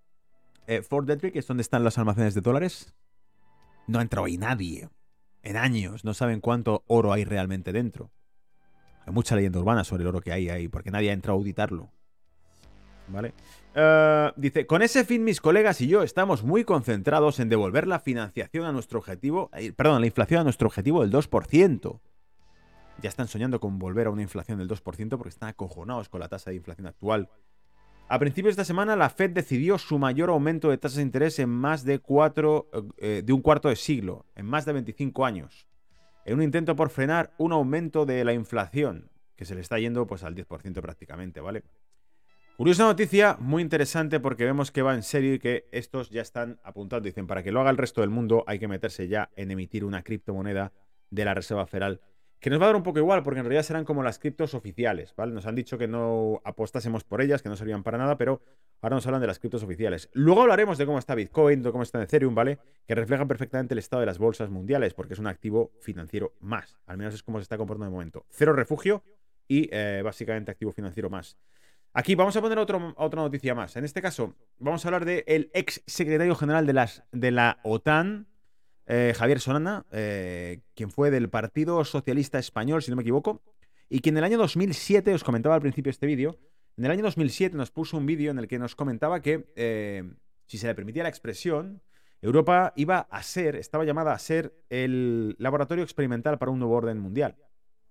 eh, Fort Detrick, es donde están los almacenes de dólares, no ha entrado ahí nadie. En años, no saben cuánto oro hay realmente dentro. Mucha leyenda urbana sobre el oro que hay ahí, porque nadie ha entrado a auditarlo. ¿Vale? Eh, dice, con ese fin mis colegas y yo estamos muy concentrados en devolver la financiación a nuestro objetivo, eh, perdón, la inflación a nuestro objetivo del 2% ya están soñando con volver a una inflación del 2% porque están acojonados con la tasa de inflación actual. A principios de esta semana, la Fed decidió su mayor aumento de tasas de interés en más de, cuatro, eh, de un cuarto de siglo, en más de 25 años, en un intento por frenar un aumento de la inflación, que se le está yendo pues, al 10% prácticamente, ¿vale? Curiosa noticia, muy interesante porque vemos que va en serio y que estos ya están apuntando. Dicen, para que lo haga el resto del mundo hay que meterse ya en emitir una criptomoneda de la Reserva Federal que nos va a dar un poco igual, porque en realidad serán como las criptos oficiales, ¿vale? Nos han dicho que no apostásemos por ellas, que no servían para nada, pero ahora nos hablan de las criptos oficiales. Luego hablaremos de cómo está Bitcoin, de cómo está Ethereum, ¿vale? Que reflejan perfectamente el estado de las bolsas mundiales, porque es un activo financiero más. Al menos es como se está comportando de momento. Cero refugio y eh, básicamente activo financiero más. Aquí vamos a poner otro, otra noticia más. En este caso, vamos a hablar del ex secretario general de, las, de la OTAN, eh, Javier Solana, eh, quien fue del Partido Socialista Español, si no me equivoco, y quien en el año 2007, os comentaba al principio este vídeo, en el año 2007 nos puso un vídeo en el que nos comentaba que, eh, si se le permitía la expresión, Europa iba a ser, estaba llamada a ser el laboratorio experimental para un nuevo orden mundial.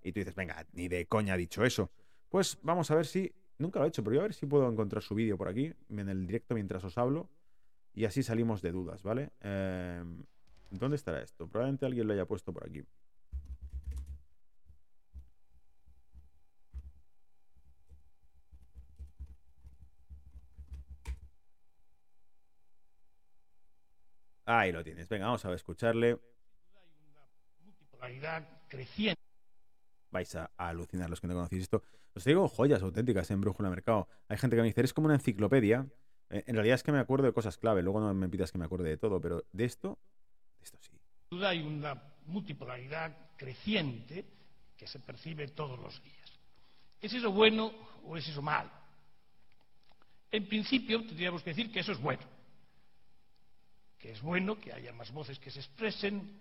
Y tú dices, venga, ni de coña ha dicho eso. Pues vamos a ver si, nunca lo he hecho, pero voy a ver si puedo encontrar su vídeo por aquí, en el directo mientras os hablo, y así salimos de dudas, ¿vale? ¿Dónde estará esto? Probablemente alguien lo haya puesto por aquí. Ahí lo tienes. Venga, vamos a escucharle. Vais a, alucinar los que no conocéis esto. Os digo joyas auténticas en Brújula Mercado. Hay gente que me dice, es como una enciclopedia Eh, En realidad es que me acuerdo de cosas clave, luego no me pidas que me acuerde de todo, pero de esto, esto sí. Hay una multipolaridad creciente que se percibe todos los días. ¿Es eso bueno o es eso malo? En principio tendríamos que decir que eso es bueno, que es bueno que haya más voces que se expresen,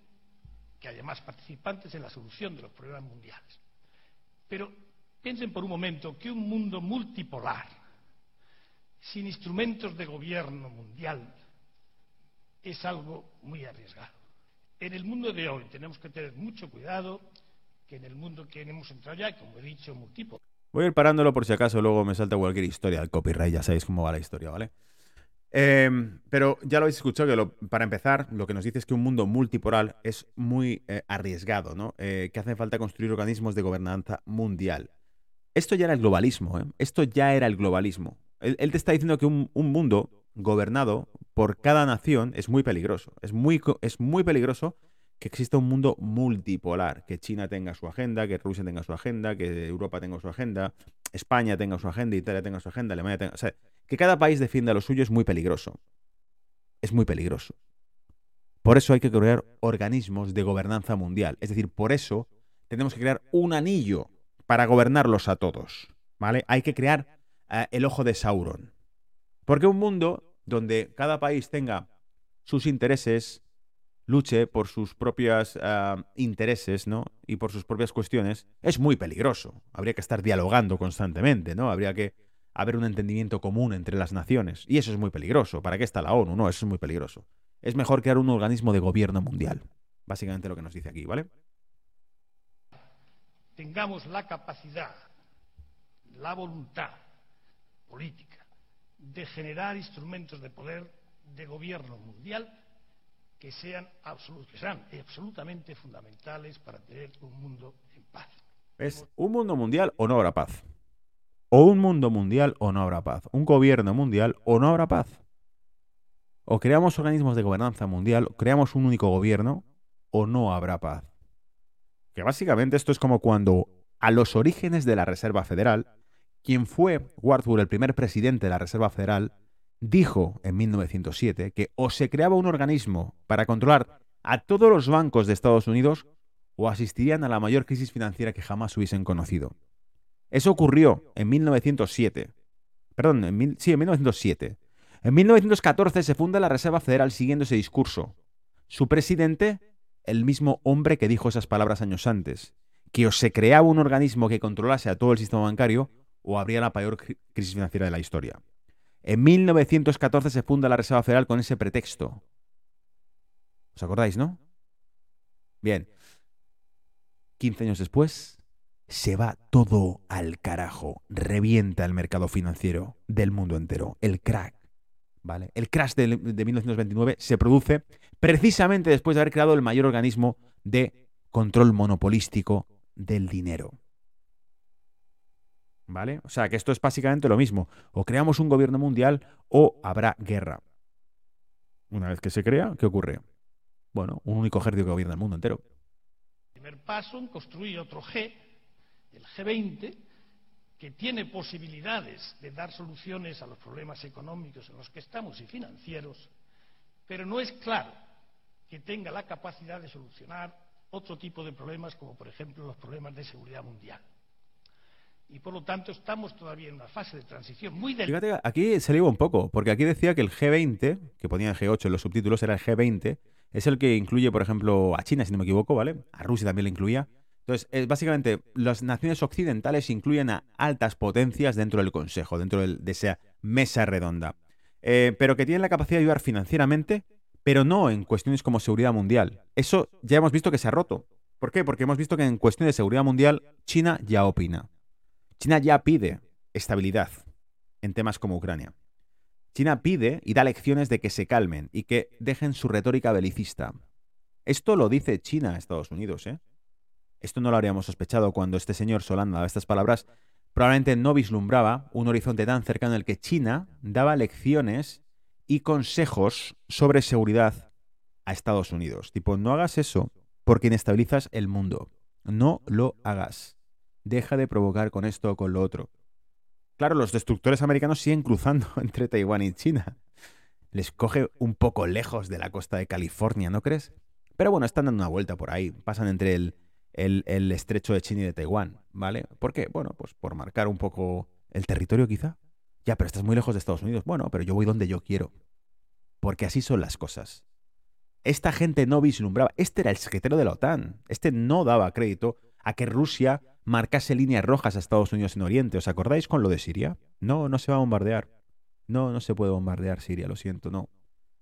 que haya más participantes en la solución de los problemas mundiales. Pero piensen por un momento que un mundo multipolar, sin instrumentos de gobierno mundial, es algo muy arriesgado. En el mundo de hoy tenemos que tener mucho cuidado que en el mundo que hemos entrado ya, como he dicho, multipolar. Voy a ir parándolo por si acaso luego me salta cualquier historia del copyright, ya sabéis cómo va la historia, ¿vale? Eh, pero ya lo habéis escuchado, que lo- para empezar, lo que nos dice es que un mundo multipolar es muy eh, arriesgado, ¿no? Eh, que hace falta construir organismos de gobernanza mundial. Esto ya era el globalismo, ¿eh? Esto ya era el globalismo. Él, te está diciendo que un mundo gobernado por cada nación es muy peligroso. Es muy, es muy peligroso que exista un mundo multipolar, que China tenga su agenda, que Rusia tenga su agenda, que Europa tenga su agenda, España tenga su agenda, Italia tenga su agenda, Alemania tenga... Que cada país defienda lo suyo es muy peligroso. Es muy peligroso. Por eso hay que crear organismos de gobernanza mundial. Es decir, por eso tenemos que crear un anillo para gobernarlos a todos. ¿Vale? Hay que crear eh, el ojo de Sauron. Porque un mundo donde cada país tenga sus intereses, luche por sus propios intereses, ¿no? Y por sus propias cuestiones, es muy peligroso. Habría que estar dialogando constantemente, ¿no? Habría que haber un entendimiento común entre las naciones. Y eso es muy peligroso. ¿Para qué está la ONU? No, eso es muy peligroso. Es mejor crear un organismo de gobierno mundial. Básicamente lo que nos dice aquí, ¿vale? tengamos la capacidad, la voluntad política de generar instrumentos de poder de gobierno mundial que sean, que absolutamente fundamentales para tener un mundo en paz. Es un mundo mundial o no habrá paz. O un mundo mundial o no habrá paz. Un gobierno mundial o no habrá paz. O creamos organismos de gobernanza mundial, creamos un único gobierno o no habrá paz. Que básicamente esto es como cuando a los orígenes de la Reserva Federal, quien fue Wartburg, el primer presidente de la Reserva Federal, dijo en 1907 que o se creaba un organismo para controlar a todos los bancos de Estados Unidos o asistirían a la mayor crisis financiera que jamás hubiesen conocido. Eso ocurrió en 1907. Perdón, en sí, en 1907. En 1914 se funda la Reserva Federal siguiendo ese discurso. Su presidente, el mismo hombre que dijo esas palabras años antes, que o se creaba un organismo que controlase a todo el sistema bancario o habría la peor cri- crisis financiera de la historia. En 1914 se funda la Reserva Federal con ese pretexto. ¿Os acordáis, no? Bien. 15 años después, se va todo al carajo. Revienta el mercado financiero del mundo entero. El crack. ¿Vale? El crash de, de 1929 se produce precisamente después de haber creado el mayor organismo de control monopolístico del dinero. ¿Vale? O sea que esto es básicamente lo mismo. O creamos un gobierno mundial o habrá guerra. Una vez que se crea, ¿qué ocurre? Bueno, un único ejército que gobierna el mundo entero. primer paso en construir otro G, el G20, que tiene posibilidades de dar soluciones a los problemas económicos en los que estamos y financieros, pero no es claro que tenga la capacidad de solucionar otro tipo de problemas, como por ejemplo los problemas de seguridad mundial. Y por lo tanto estamos todavía en una fase de transición muy delicada. Fíjate, aquí se le iba un poco, porque aquí decía que el G20, que ponía G8 en los subtítulos, era el G20, es el que incluye, por ejemplo, a China, si no me equivoco, ¿vale? A Rusia también le incluía. Entonces, es básicamente, las naciones occidentales incluyen a altas potencias dentro del Consejo, dentro del- de esa mesa redonda. Eh, pero que tienen la capacidad de ayudar financieramente, pero no en cuestiones como seguridad mundial. Eso ya hemos visto que se ha roto. ¿Por qué? Porque hemos visto que en cuestiones de seguridad mundial, China ya opina. China ya pide estabilidad en temas como Ucrania. China pide y da lecciones de que se calmen y que dejen su retórica belicista. Esto lo dice China a Estados Unidos, ¿eh? Esto no lo habríamos sospechado cuando este señor Solana daba estas palabras. Probablemente no vislumbraba un horizonte tan cercano en el que China daba lecciones y consejos sobre seguridad a Estados Unidos. Tipo, no hagas eso porque inestabilizas el mundo. No lo hagas. Deja de provocar con esto o con lo otro. Claro, los destructores americanos siguen cruzando entre Taiwán y China. Les coge un poco lejos de la costa de California, ¿no crees? Pero bueno, están dando una vuelta por ahí. Pasan entre el, el, estrecho de China y de Taiwán, ¿vale? ¿Por qué? Bueno, pues por marcar un poco el territorio quizá. Ya, pero estás muy lejos de Estados Unidos. Bueno, pero yo voy donde yo quiero. Porque así son las cosas. Esta gente no vislumbraba. Este era el secretario de la OTAN. Este no daba crédito a que Rusia marcase líneas rojas a Estados Unidos en Oriente. ¿Os acordáis con lo de Siria? No, no se va a bombardear. No, no se puede bombardear Siria, lo siento, no.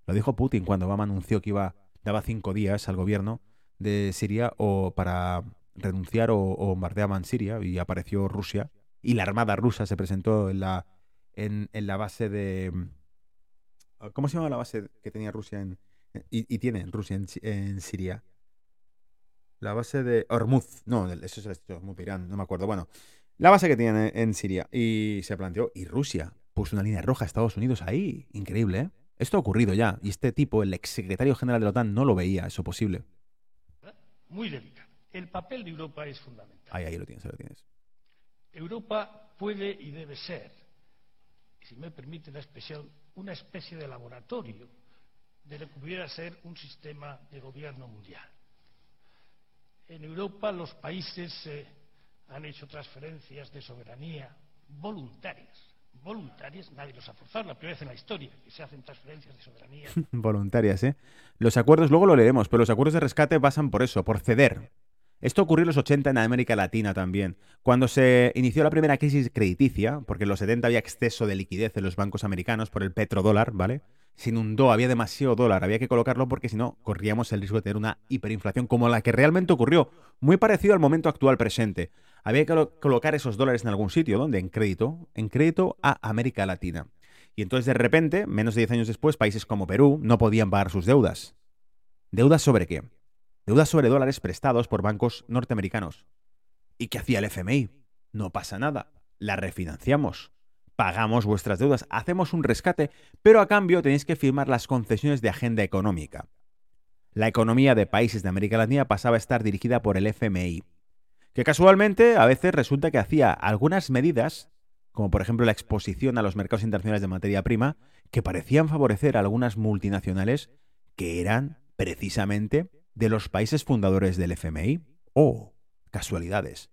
Lo dijo Putin cuando Obama anunció que iba, daba cinco días al gobierno de Siria o para renunciar o, bombardeaban Siria y apareció Rusia y la armada rusa se presentó en la, en, la base de... ¿Cómo se llama la base que tenía Rusia en, y, tiene Rusia en, Siria? La base de Hormuz. No, eso es el Hormuz, Irán, no me acuerdo. Bueno, la base que tiene en Siria. Y se planteó, y Rusia puso una línea roja a Estados Unidos ahí. Increíble, ¿eh? Esto ha ocurrido ya. Y este tipo, el exsecretario general de la OTAN, no lo veía eso posible. Muy delicado. El papel de Europa es fundamental. Ahí, ahí lo tienes, ahí lo tienes. Europa puede y debe ser, si me permite la expresión, una especie de laboratorio de lo que pudiera ser un sistema de gobierno mundial. En Europa los países eh, han hecho transferencias de soberanía voluntarias voluntarias, nadie los ha forzado, la primera vez en la historia que se hacen transferencias de soberanía. Voluntarias, ¿eh? Los acuerdos, luego lo leeremos, pero los acuerdos de rescate pasan por eso, por ceder. Esto ocurrió en los 80 en América Latina también. Cuando se inició la primera crisis crediticia, porque en los 70 había exceso de liquidez en los bancos americanos por el petrodólar, ¿vale? Se inundó, había demasiado dólar, había que colocarlo porque si no, corríamos el riesgo de tener una hiperinflación como la que realmente ocurrió, muy parecido al momento actual presente. Había que colocar esos dólares en algún sitio, ¿dónde? En crédito, en crédito a América Latina. Y entonces de repente, menos de 10 años después, países como Perú no podían pagar sus deudas. ¿Deudas sobre qué? Deudas sobre dólares prestados por bancos norteamericanos. ¿Y qué hacía el FMI? No pasa nada. La refinanciamos. Pagamos vuestras deudas, hacemos un rescate, pero a cambio tenéis que firmar las concesiones de agenda económica. La economía de países de América Latina pasaba a estar dirigida por el FMI, que casualmente a veces resulta que hacía algunas medidas, como por ejemplo la exposición a los mercados internacionales de materia prima, que parecían favorecer a algunas multinacionales que eran precisamente de los países fundadores del FMI. Oh, casualidades.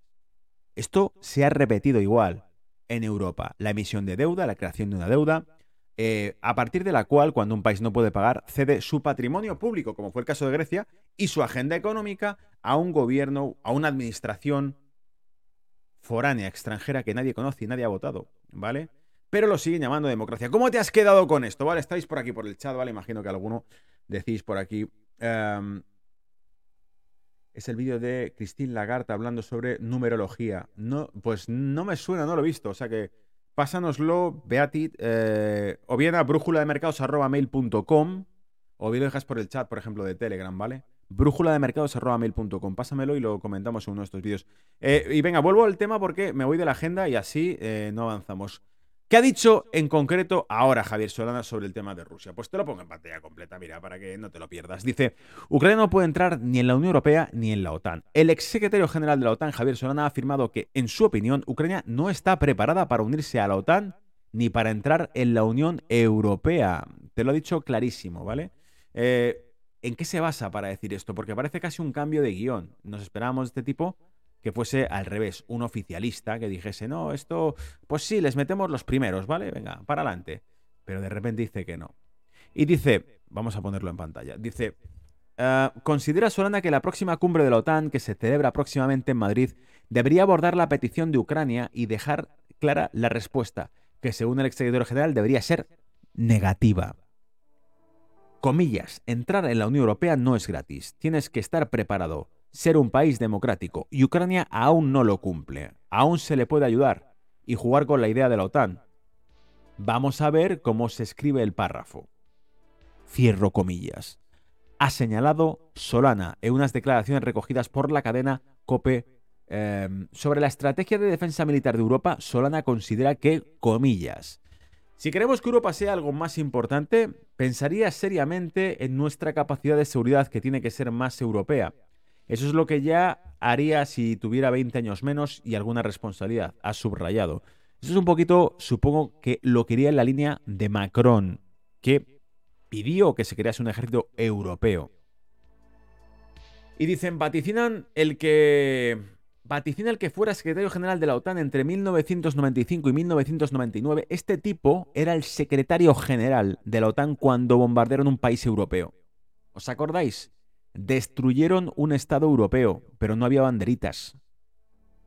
Esto se ha repetido igual en Europa. La emisión de deuda, la creación de una deuda, eh, a partir de la cual, cuando un país no puede pagar, cede su patrimonio público, como fue el caso de Grecia, y su agenda económica a un gobierno, a una administración foránea, extranjera, que nadie conoce y nadie ha votado, ¿vale? Pero lo siguen llamando democracia. ¿Cómo te has quedado con esto? ¿Vale? Estáis por aquí por el chat, ¿vale? Imagino que alguno decís por aquí. Em, es el vídeo de Christine Lagarde hablando sobre numerología. No, pues no me suena, no lo he visto. O sea que pásanoslo, Beatit, eh, o bien a brújula de mercados mail.com, o bien lo dejas por el chat, por ejemplo, de Telegram, ¿vale? Brújula de mercados mail.com. Pásamelo y lo comentamos en uno de estos vídeos. Eh, y venga, vuelvo al tema porque me voy de la agenda y así eh, no avanzamos. ¿Qué ha dicho en concreto ahora Javier Solana sobre el tema de Rusia? Pues te lo pongo en pantalla completa, mira, para que no te lo pierdas. Dice, Ucrania no puede entrar ni en la Unión Europea ni en la OTAN. El exsecretario general de la OTAN, Javier Solana, ha afirmado que, en su opinión, Ucrania no está preparada para unirse a la OTAN ni para entrar en la Unión Europea. Te lo ha dicho clarísimo, ¿vale? Eh, ¿En qué se basa para decir esto? Porque parece casi un cambio de guion. Nos esperábamos este tipo que fuese al revés, un oficialista que dijese, no, esto, pues sí, les metemos los primeros, ¿vale? Venga, para adelante. Pero de repente dice que no. Y dice, vamos a ponerlo en pantalla, dice, ah, considera Solana que la próxima cumbre de la OTAN, que se celebra próximamente en Madrid, debería abordar la petición de Ucrania y dejar clara la respuesta, que según el exsecretario general debería ser negativa. Comillas, entrar en la Unión Europea no es gratis, tienes que estar preparado ser un país democrático y Ucrania aún no lo cumple. Aún se le puede ayudar y jugar con la idea de la OTAN. Vamos a ver cómo se escribe el párrafo. Cierro comillas. Ha señalado Solana en unas declaraciones recogidas por la cadena COPE em, sobre la estrategia de defensa militar de Europa. Solana considera que, comillas, si queremos que Europa sea algo más importante, pensaría seriamente en nuestra capacidad de seguridad que tiene que ser más europea eso es lo que ya haría si tuviera 20 años menos y alguna responsabilidad. Ha subrayado. Eso es un poquito, supongo que lo quería en la línea de Macron, que pidió que se crease un ejército europeo. Y dicen, vaticinan el que vaticina el que fuera secretario general de la OTAN entre 1995 y 1999. Este tipo era el secretario general de la OTAN cuando bombardearon un país europeo. ¿Os acordáis? Destruyeron un Estado europeo, pero no había banderitas.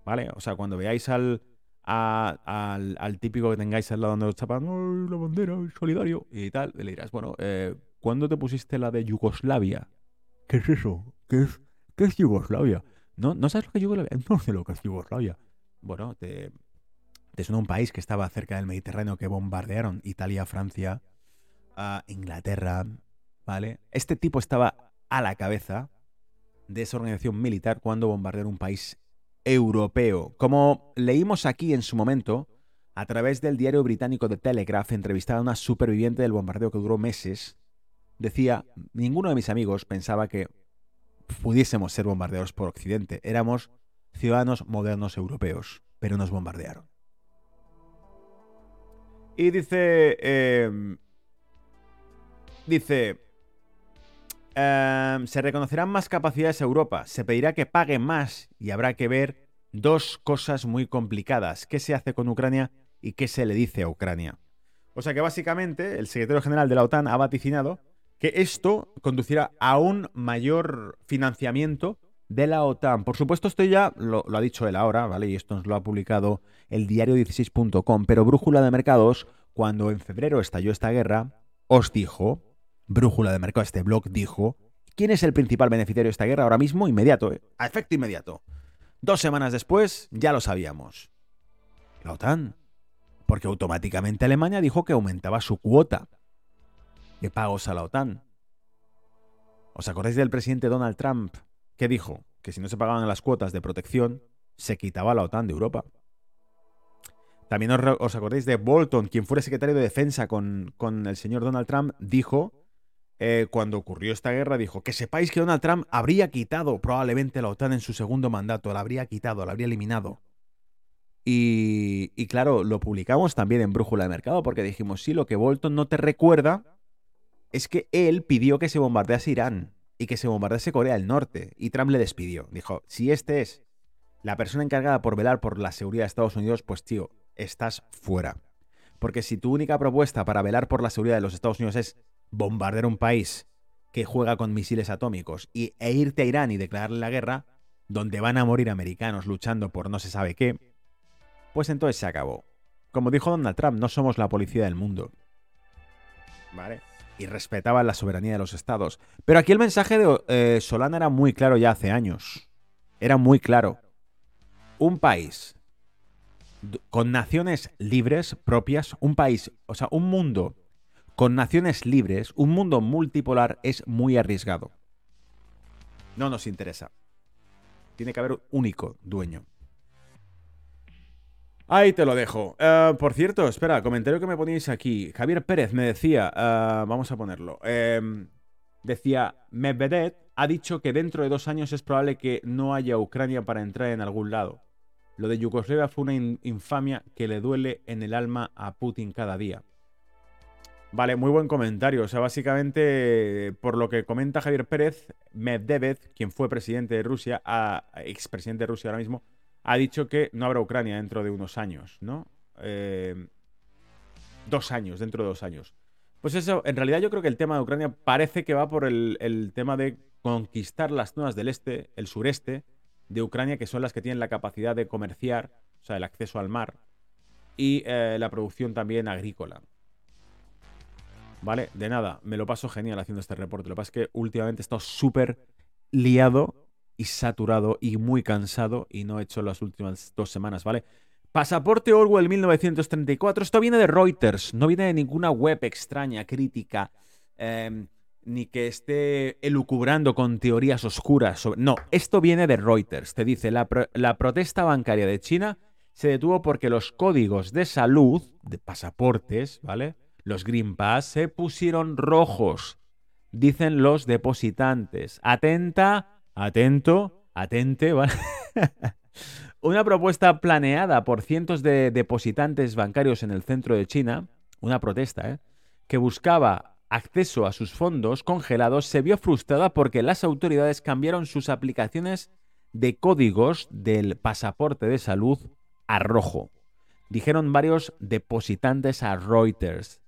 ¿Vale? O sea, cuando veáis al, al, típico que tengáis al lado donde os chapan, la bandera, solidario! Y tal, le dirás, bueno, eh, ¿cuándo te pusiste la de Yugoslavia? ¿Qué es eso? ¿Qué es, qué es Yugoslavia? ¿No, ¿No sabes lo que es Yugoslavia? No sé lo que es Yugoslavia. Bueno, te, te suena un país que estaba cerca del Mediterráneo que bombardearon Italia, Francia, Inglaterra, ¿vale? Este tipo estaba a la cabeza de esa organización militar cuando bombardearon un país europeo. Como leímos aquí en su momento, a través del diario británico The Telegraph, entrevistada a una superviviente del bombardeo que duró meses, decía, ninguno de mis amigos pensaba que pudiésemos ser bombardeados por Occidente. Éramos ciudadanos modernos europeos, pero nos bombardearon. Y dice... Em, dice... Em, se reconocerán más capacidades a Europa, se pedirá que pague más y habrá que ver dos cosas muy complicadas. ¿Qué se hace con Ucrania y qué se le dice a Ucrania? O sea que básicamente el secretario general de la OTAN ha vaticinado que esto conducirá a un mayor financiamiento de la OTAN. Por supuesto, esto ya lo, ha dicho él ahora, ¿vale? Y esto nos lo ha publicado el diario16.com, pero Brújula de Mercados, cuando en febrero estalló esta guerra, os dijo, Brújula de Mercados, este blog dijo, ¿quién es el principal beneficiario de esta guerra ahora mismo? Inmediato, ¿eh? a efecto inmediato. Dos semanas después, ya lo sabíamos. La OTAN. Porque automáticamente Alemania dijo que aumentaba su cuota de pagos a la OTAN. ¿Os acordáis del presidente Donald Trump que dijo que si no se pagaban las cuotas de protección, se quitaba la OTAN de Europa? También os, acordáis de Bolton, quien fuera secretario de defensa con, el señor Donald Trump, dijo, eh, cuando ocurrió esta guerra, dijo, que sepáis que Donald Trump habría quitado probablemente la OTAN en su segundo mandato, la habría quitado, la habría eliminado. Y, y claro, lo publicamos también en Brújula de Mercado porque dijimos, sí, lo que Bolton no te recuerda es que él pidió que se bombardease Irán y que se bombardease Corea del Norte. Y Trump le despidió. Dijo, si este es la persona encargada por velar por la seguridad de Estados Unidos, pues tío, estás fuera. Porque si tu única propuesta para velar por la seguridad de los Estados Unidos es bombardear un país que juega con misiles atómicos y, e irte a Irán y declararle la guerra, donde van a morir americanos luchando por no se sabe qué, pues entonces se acabó. Como dijo Donald Trump, no somos la policía del mundo. ¿Vale? y respetaban la soberanía de los estados. Pero aquí el mensaje de eh, Solana era muy claro ya hace años. Era muy claro. Un país con naciones libres propias, un país, o sea, un mundo con naciones libres, un mundo multipolar es muy arriesgado. No nos interesa. Tiene que haber un único dueño. Ahí te lo dejo. Eh, por cierto, espera, comentario que me ponéis aquí. Javier Pérez me decía, eh, vamos a ponerlo. Em, decía, Medvedev ha dicho que dentro de dos años es probable que no haya Ucrania para entrar en algún lado. Lo de Yugoslavia fue una infamia que le duele en el alma a Putin cada día. Vale, muy buen comentario. O sea, básicamente, por lo que comenta Javier Pérez, Medvedev, quien fue presidente de Rusia, expresidente de Rusia ahora mismo, ha dicho que no habrá Ucrania dentro de unos años, ¿no? Eh, dos años, dentro de dos años. Pues eso, en realidad yo creo que el tema de Ucrania parece que va por el, tema de conquistar las zonas del este, el sureste de Ucrania, que son las que tienen la capacidad de comerciar, o sea, el acceso al mar, y eh, la producción también agrícola. ¿Vale? De nada, me lo paso genial haciendo este reporte. Lo que pasa es que últimamente he estado súper liado y saturado y muy cansado y no he hecho las últimas dos semanas, ¿vale? Pasaporte Orwell 1934. Esto viene de Reuters, no viene de ninguna web extraña, crítica, em, ni que esté elucubrando con teorías oscuras. Sobre... No, esto viene de Reuters. Te dice, la, la protesta bancaria de China se detuvo porque los códigos de salud de pasaportes, ¿vale? Los Green Pass se pusieron rojos, dicen los depositantes. Atenta Atento, atente, ¿vale? una propuesta planeada por cientos de depositantes bancarios en el centro de China, una protesta, ¿eh? que buscaba acceso a sus fondos congelados, se vio frustrada porque las autoridades cambiaron sus aplicaciones de códigos del pasaporte de salud a rojo. Dijeron varios depositantes a Reuters.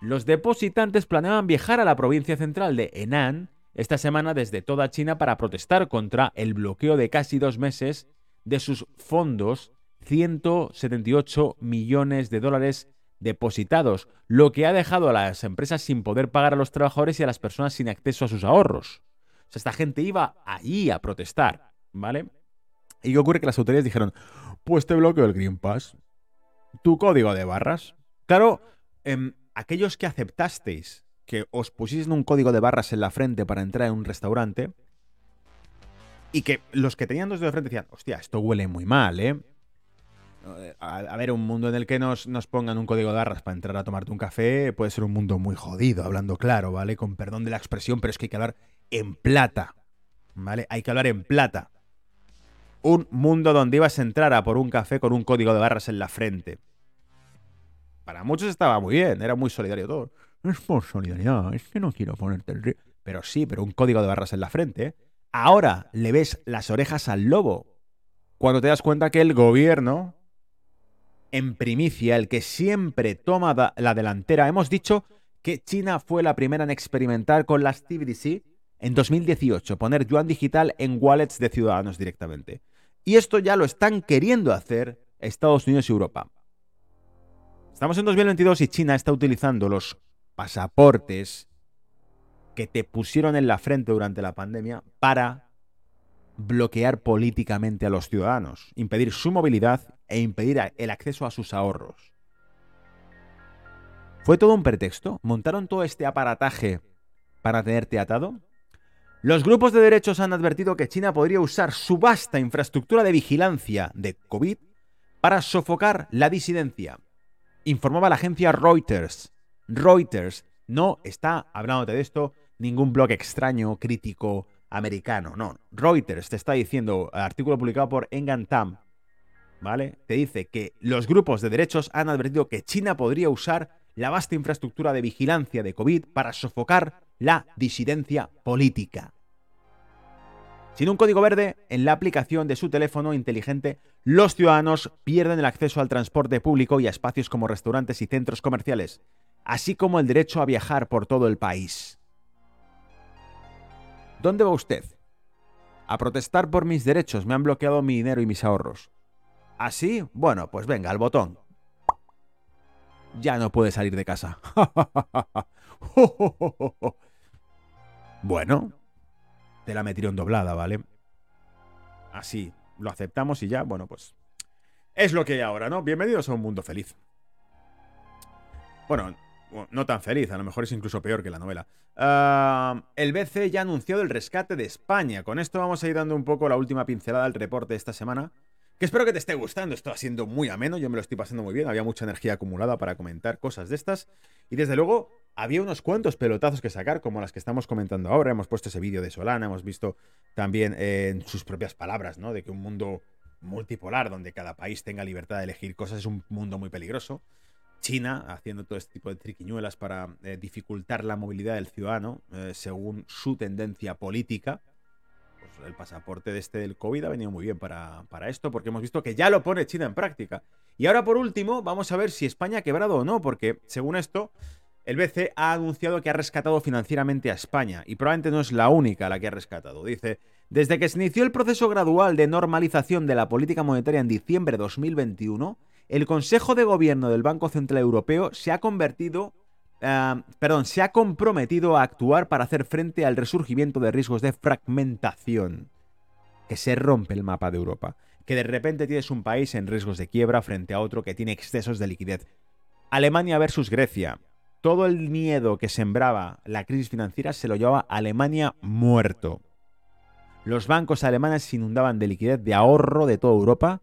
Los depositantes planeaban viajar a la provincia central de Henan esta semana desde toda China para protestar contra el bloqueo de casi dos meses de sus fondos, 178 millones de dólares depositados, lo que ha dejado a las empresas sin poder pagar a los trabajadores y a las personas sin acceso a sus ahorros. O sea, esta gente iba allí a protestar, ¿vale? ¿Y qué ocurre? Que las autoridades dijeron, pues te bloqueo el Green Pass, tu código de barras. Claro, em, aquellos que aceptasteis que os pusieseis un código de barras en la frente para entrar en un restaurante, y que los que tenían dos de frente decían, hostia, esto huele muy mal, ¿eh? A, ver, un mundo en el que nos, nos, pongan un código de barras para entrar a tomarte un café puede ser un mundo muy jodido, hablando claro, ¿vale? Con perdón de la expresión, pero es que hay que hablar en plata, ¿vale? Hay que hablar en plata. Un mundo donde ibas a entrar a por un café con un código de barras en la frente. Para muchos estaba muy bien, era muy solidario todo. Es por solidaridad, es que no quiero ponerte el... Pero sí, pero un código de barras en la frente. Ahora le ves las orejas al lobo. Cuando te das cuenta que el gobierno en primicia, el que siempre toma la delantera. Hemos dicho que China fue la primera en experimentar con las CBDC en 2018, poner yuan digital en wallets de ciudadanos directamente. Y esto ya lo están queriendo hacer Estados Unidos y Europa. Estamos en 2022 y China está utilizando los pasaportes que te pusieron en la frente durante la pandemia para bloquear políticamente a los ciudadanos, impedir su movilidad e impedir el acceso a sus ahorros. ¿Fue todo un pretexto? ¿Montaron todo este aparataje para tenerte atado? Los grupos de derechos han advertido que China podría usar su vasta infraestructura de vigilancia de COVID para sofocar la disidencia. Informaba la agencia Reuters. Reuters no está hablándote de esto ningún blog extraño, crítico, americano. No, Reuters te está diciendo, artículo publicado por Engantam, ¿vale? Te dice que los grupos de derechos han advertido que China podría usar la vasta infraestructura de vigilancia de COVID para sofocar la disidencia política. Sin un código verde, en la aplicación de su teléfono inteligente, los ciudadanos pierden el acceso al transporte público y a espacios como restaurantes y centros comerciales, así como el derecho a viajar por todo el país. ¿Dónde va usted? A protestar por mis derechos. Me han bloqueado mi dinero y mis ahorros. ¿Así? Bueno, pues venga, al botón. Ya no puede salir de casa. bueno, te la metieron doblada, ¿vale? Así, lo aceptamos y ya, bueno, pues es lo que hay ahora, ¿no? Bienvenidos a un mundo feliz. Bueno, no tan feliz, a lo mejor es incluso peor que la novela. Ah, el BC ya ha anunciado el rescate de España. Con esto vamos a ir dando un poco la última pincelada al reporte de esta semana. Que espero que te esté gustando, esto ha siendo muy ameno, yo me lo estoy pasando muy bien, había mucha energía acumulada para comentar cosas de estas. Y desde luego, había unos cuantos pelotazos que sacar, como las que estamos comentando ahora. Hemos puesto ese vídeo de Solana, hemos visto también en sus propias palabras, ¿no? De que un mundo multipolar, donde cada país tenga libertad de elegir cosas, es un mundo muy peligroso. China haciendo todo este tipo de triquiñuelas para eh, dificultar la movilidad del ciudadano eh, según su tendencia política. Pues el pasaporte de este del COVID ha venido muy bien para, para, esto porque hemos visto que ya lo pone China en práctica. Y ahora por último vamos a ver si España ha quebrado o no porque según esto el BC ha anunciado que ha rescatado financieramente a España y probablemente no es la única la que ha rescatado. Dice, desde que se inició el proceso gradual de normalización de la política monetaria en diciembre de 2021, el Consejo de Gobierno del Banco Central Europeo se ha convertido, eh, perdón, se ha comprometido a actuar para hacer frente al resurgimiento de riesgos de fragmentación, que se rompe el mapa de Europa, que de repente tienes un país en riesgos de quiebra frente a otro que tiene excesos de liquidez. Alemania versus Grecia. Todo el miedo que sembraba la crisis financiera se lo llevaba Alemania muerto. Los bancos alemanes se inundaban de liquidez de ahorro de toda Europa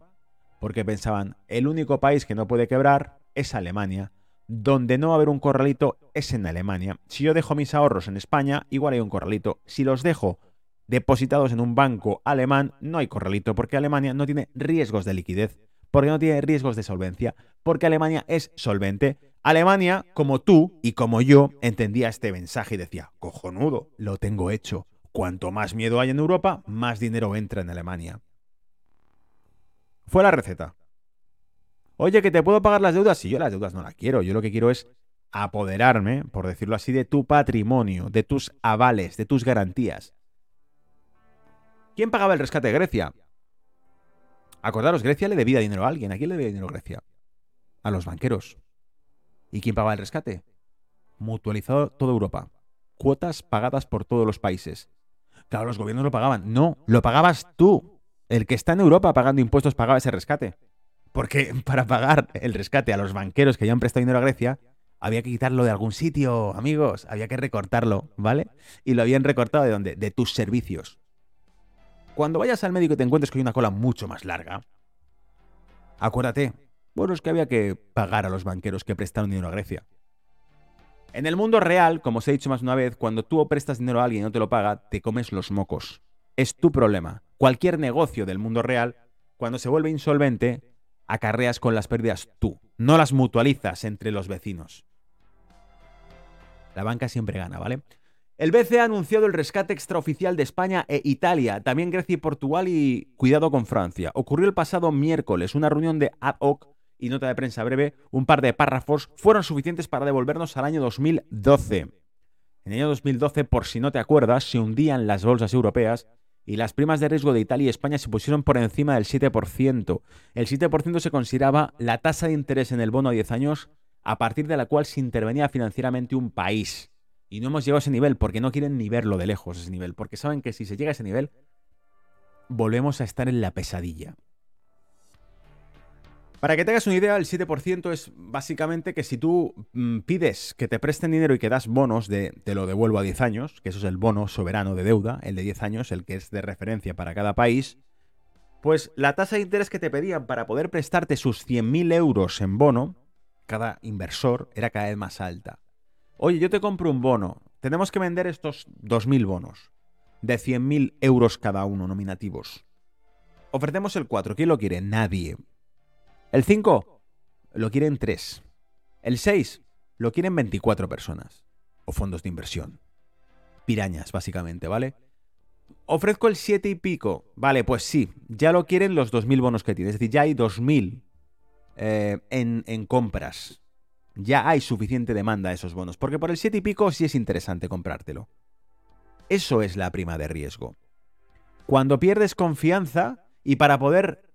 porque pensaban, el único país que no puede quebrar es Alemania, donde no va a haber un corralito es en Alemania. Si yo dejo mis ahorros en España, igual hay un corralito. Si los dejo depositados en un banco alemán, no hay corralito porque Alemania no tiene riesgos de liquidez, porque no tiene riesgos de solvencia, porque Alemania es solvente. Alemania, como tú y como yo, entendía este mensaje y decía, cojonudo, lo tengo hecho. Cuanto más miedo hay en Europa, más dinero entra en Alemania. Fue la receta. Oye, que te puedo pagar las deudas. Si yo las deudas no las quiero, yo lo que quiero es apoderarme, por decirlo así, de tu patrimonio, de tus avales, de tus garantías. ¿Quién pagaba el rescate de Grecia? Acordaros, Grecia le debía dinero a alguien. ¿A quién le debía dinero Grecia? A los banqueros. ¿Y quién pagaba el rescate? Mutualizado toda Europa. Cuotas pagadas por todos los países. Claro, los gobiernos lo pagaban. No, lo pagabas tú. El que está en Europa pagando impuestos pagaba ese rescate. Porque para pagar el rescate a los banqueros que ya han prestado dinero a Grecia, había que quitarlo de algún sitio, amigos. Había que recortarlo, ¿vale? Y lo habían recortado de dónde? De tus servicios. Cuando vayas al médico y te encuentres que hay una cola mucho más larga, acuérdate, bueno, es que había que pagar a los banqueros que prestaron dinero a Grecia. En el mundo real, como os he dicho más una vez, cuando tú prestas dinero a alguien y no te lo paga, te comes los mocos. Es tu problema. Cualquier negocio del mundo real, cuando se vuelve insolvente, acarreas con las pérdidas tú. No las mutualizas entre los vecinos. La banca siempre gana, ¿vale? El BCE ha anunciado el rescate extraoficial de España e Italia, también Grecia y Portugal y cuidado con Francia. Ocurrió el pasado miércoles, una reunión de ad hoc y nota de prensa breve, un par de párrafos fueron suficientes para devolvernos al año 2012. En el año 2012, por si no te acuerdas, se hundían las bolsas europeas y las primas de riesgo de Italia y España se pusieron por encima del 7%. El 7% se consideraba la tasa de interés en el bono a 10 años a partir de la cual se intervenía financieramente un país. Y no hemos llegado a ese nivel porque no quieren ni verlo de lejos ese nivel, porque saben que si se llega a ese nivel, volvemos a estar en la pesadilla. Para que tengas una idea, el 7% es básicamente que si tú mm, pides que te presten dinero y que das bonos de te lo devuelvo a 10 años, que eso es el bono soberano de deuda, el de 10 años, el que es de referencia para cada país, pues la tasa de interés que te pedían para poder prestarte sus 100.000 euros en bono, cada inversor, era cada vez más alta. Oye, yo te compro un bono. Tenemos que vender estos 2.000 bonos de 100.000 euros cada uno nominativos. Ofrecemos el 4. ¿Quién lo quiere? Nadie. El 5 lo quieren 3. El 6 lo quieren 24 personas. O fondos de inversión. Pirañas, básicamente, ¿vale? Ofrezco el 7 y pico. Vale, pues sí, ya lo quieren los 2.000 bonos que tienes. Es decir, ya hay 2.000 eh, en, compras ya hay suficiente demanda a esos bonos, porque por el 7 y pico sí es interesante comprártelo. Eso es la prima de riesgo. Cuando pierdes confianza y para poder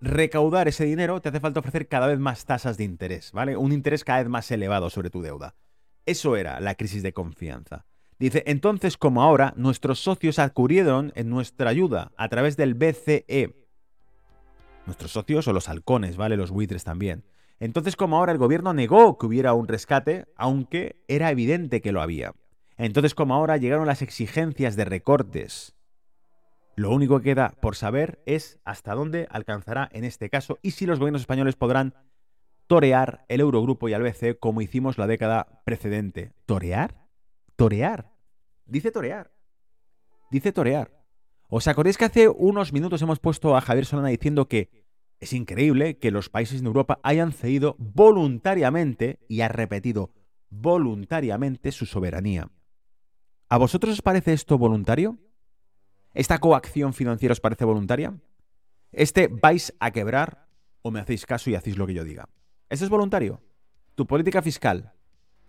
recaudar ese dinero te hace falta ofrecer cada vez más tasas de interés, ¿vale? Un interés cada vez más elevado sobre tu deuda. Eso era la crisis de confianza. Dice, entonces como ahora nuestros socios acudieron en nuestra ayuda a través del BCE. Nuestros socios o los halcones, ¿vale? Los buitres también. Entonces, como ahora el gobierno negó que hubiera un rescate, aunque era evidente que lo había. Entonces, como ahora llegaron las exigencias de recortes. Lo único que queda por saber es hasta dónde alcanzará en este caso y si los gobiernos españoles podrán torear el Eurogrupo y al BCE como hicimos la década precedente. ¿Torear? ¿Torear? Dice torear. Dice torear. ¿Os acordáis que hace unos minutos hemos puesto a Javier Solana diciendo que es increíble que los países en Europa hayan cedido voluntariamente, y ha repetido voluntariamente, su soberanía. ¿A vosotros os parece esto voluntario? ¿Esta coacción financiera os parece voluntaria? ¿Este vais a quebrar o me hacéis caso y hacéis lo que yo diga? ¿Eso es voluntario? Tu política fiscal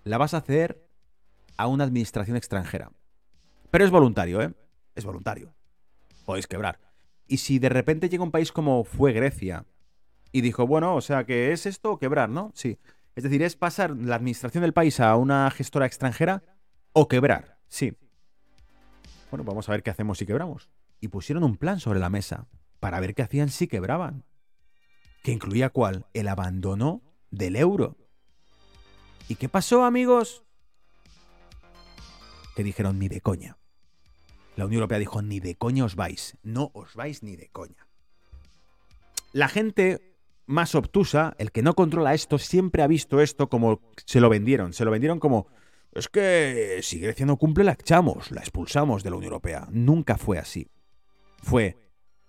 la vas a ceder a una administración extranjera. Pero es voluntario, ¿eh? Es voluntario. Podéis quebrar. Y si de repente llega un país como fue Grecia y dijo, bueno, o sea, que es esto quebrar, ¿no? Sí. Es decir, es pasar la administración del país a una gestora extranjera o quebrar. Sí. Bueno, vamos a ver qué hacemos si quebramos. Y pusieron un plan sobre la mesa para ver qué hacían si quebraban. ¿Que incluía cuál? El abandono del euro. ¿Y qué pasó, amigos? Que dijeron ni de coña. La Unión Europea dijo, ni de coña os vais, no os vais ni de coña. La gente más obtusa, el que no controla esto, siempre ha visto esto como se lo vendieron. Se lo vendieron como es que si Grecia no cumple la echamos, la expulsamos de la Unión Europea. Nunca fue así. Fue,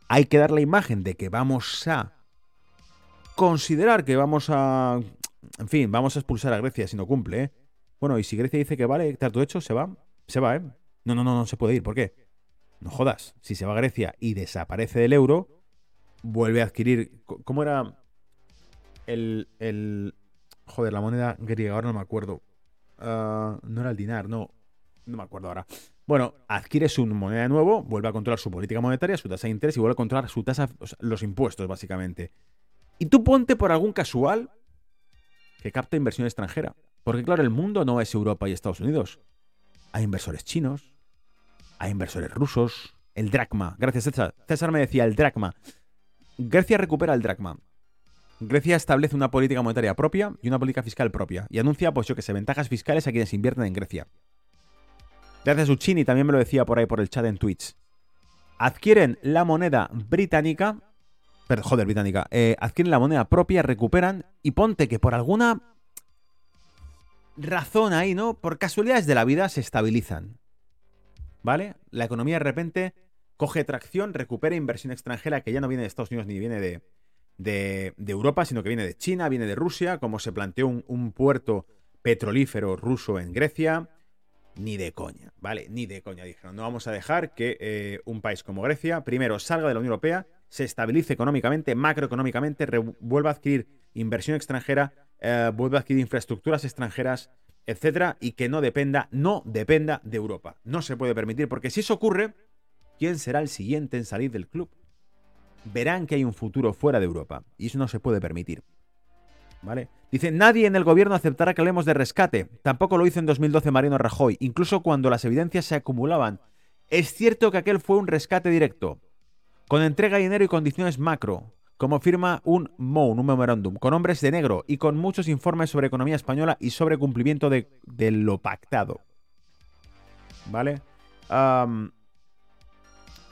hay que dar la imagen de que vamos a considerar que vamos a... En fin, vamos a expulsar a Grecia si no cumple, ¿eh? Bueno, y si Grecia dice que vale, todo hecho, se va. Se va, ¿eh? No, no, no, no se puede ir. ¿Por qué? No jodas. Si se va a Grecia y desaparece del euro, vuelve a adquirir. ¿Cómo era el. el joder, la moneda griega? Ahora no me acuerdo. Ah, no era el dinar, no. No me acuerdo ahora. Bueno, adquiere su moneda de nuevo, vuelve a controlar su política monetaria, su tasa de interés y vuelve a controlar su tasa, los impuestos, básicamente. Y tú ponte por algún casual que capta inversión extranjera. Porque claro, el mundo no es Europa y Estados Unidos. Hay inversores chinos, hay inversores rusos, el dracma. Gracias, César. César me decía el dracma. Grecia recupera el dracma. Grecia establece una política monetaria propia y una política fiscal propia. Y anuncia, pues yo que sé, ventajas fiscales a quienes invierten en Grecia. Gracias, Uchini, también me lo decía por ahí por el chat en Twitch. Adquieren la moneda británica pero, joder, británica, eh, adquieren la moneda propia, recuperan y ponte que por alguna razón ahí, ¿no? Por casualidades de la vida se estabilizan. ¿Vale? La economía de repente coge tracción, recupera inversión extranjera que ya no viene de Estados Unidos ni viene de, de, Europa, sino que viene de China, viene de Rusia, como se planteó un, puerto petrolífero ruso en Grecia. Ni de coña, ¿vale? Ni de coña. Dijeron, no vamos a dejar que eh, un país como Grecia primero salga de la Unión Europea se estabilice económicamente, macroeconómicamente, vuelva a adquirir inversión extranjera, eh, vuelva a adquirir infraestructuras extranjeras, etcétera, y que no dependa, no dependa de Europa. No se puede permitir, porque si eso ocurre, ¿quién será el siguiente en salir del club? Verán que hay un futuro fuera de Europa, y eso no se puede permitir. ¿Vale? Dice, nadie en el gobierno aceptará que hablemos de rescate. Tampoco lo hizo en 2012 Mariano Rajoy, incluso cuando las evidencias se acumulaban. Es cierto que aquel fue un rescate directo, con entrega de dinero y condiciones macro, como firma un MOUN, un memorándum, con hombres de negro y con muchos informes sobre economía española y sobre cumplimiento de, lo pactado. ¿Vale?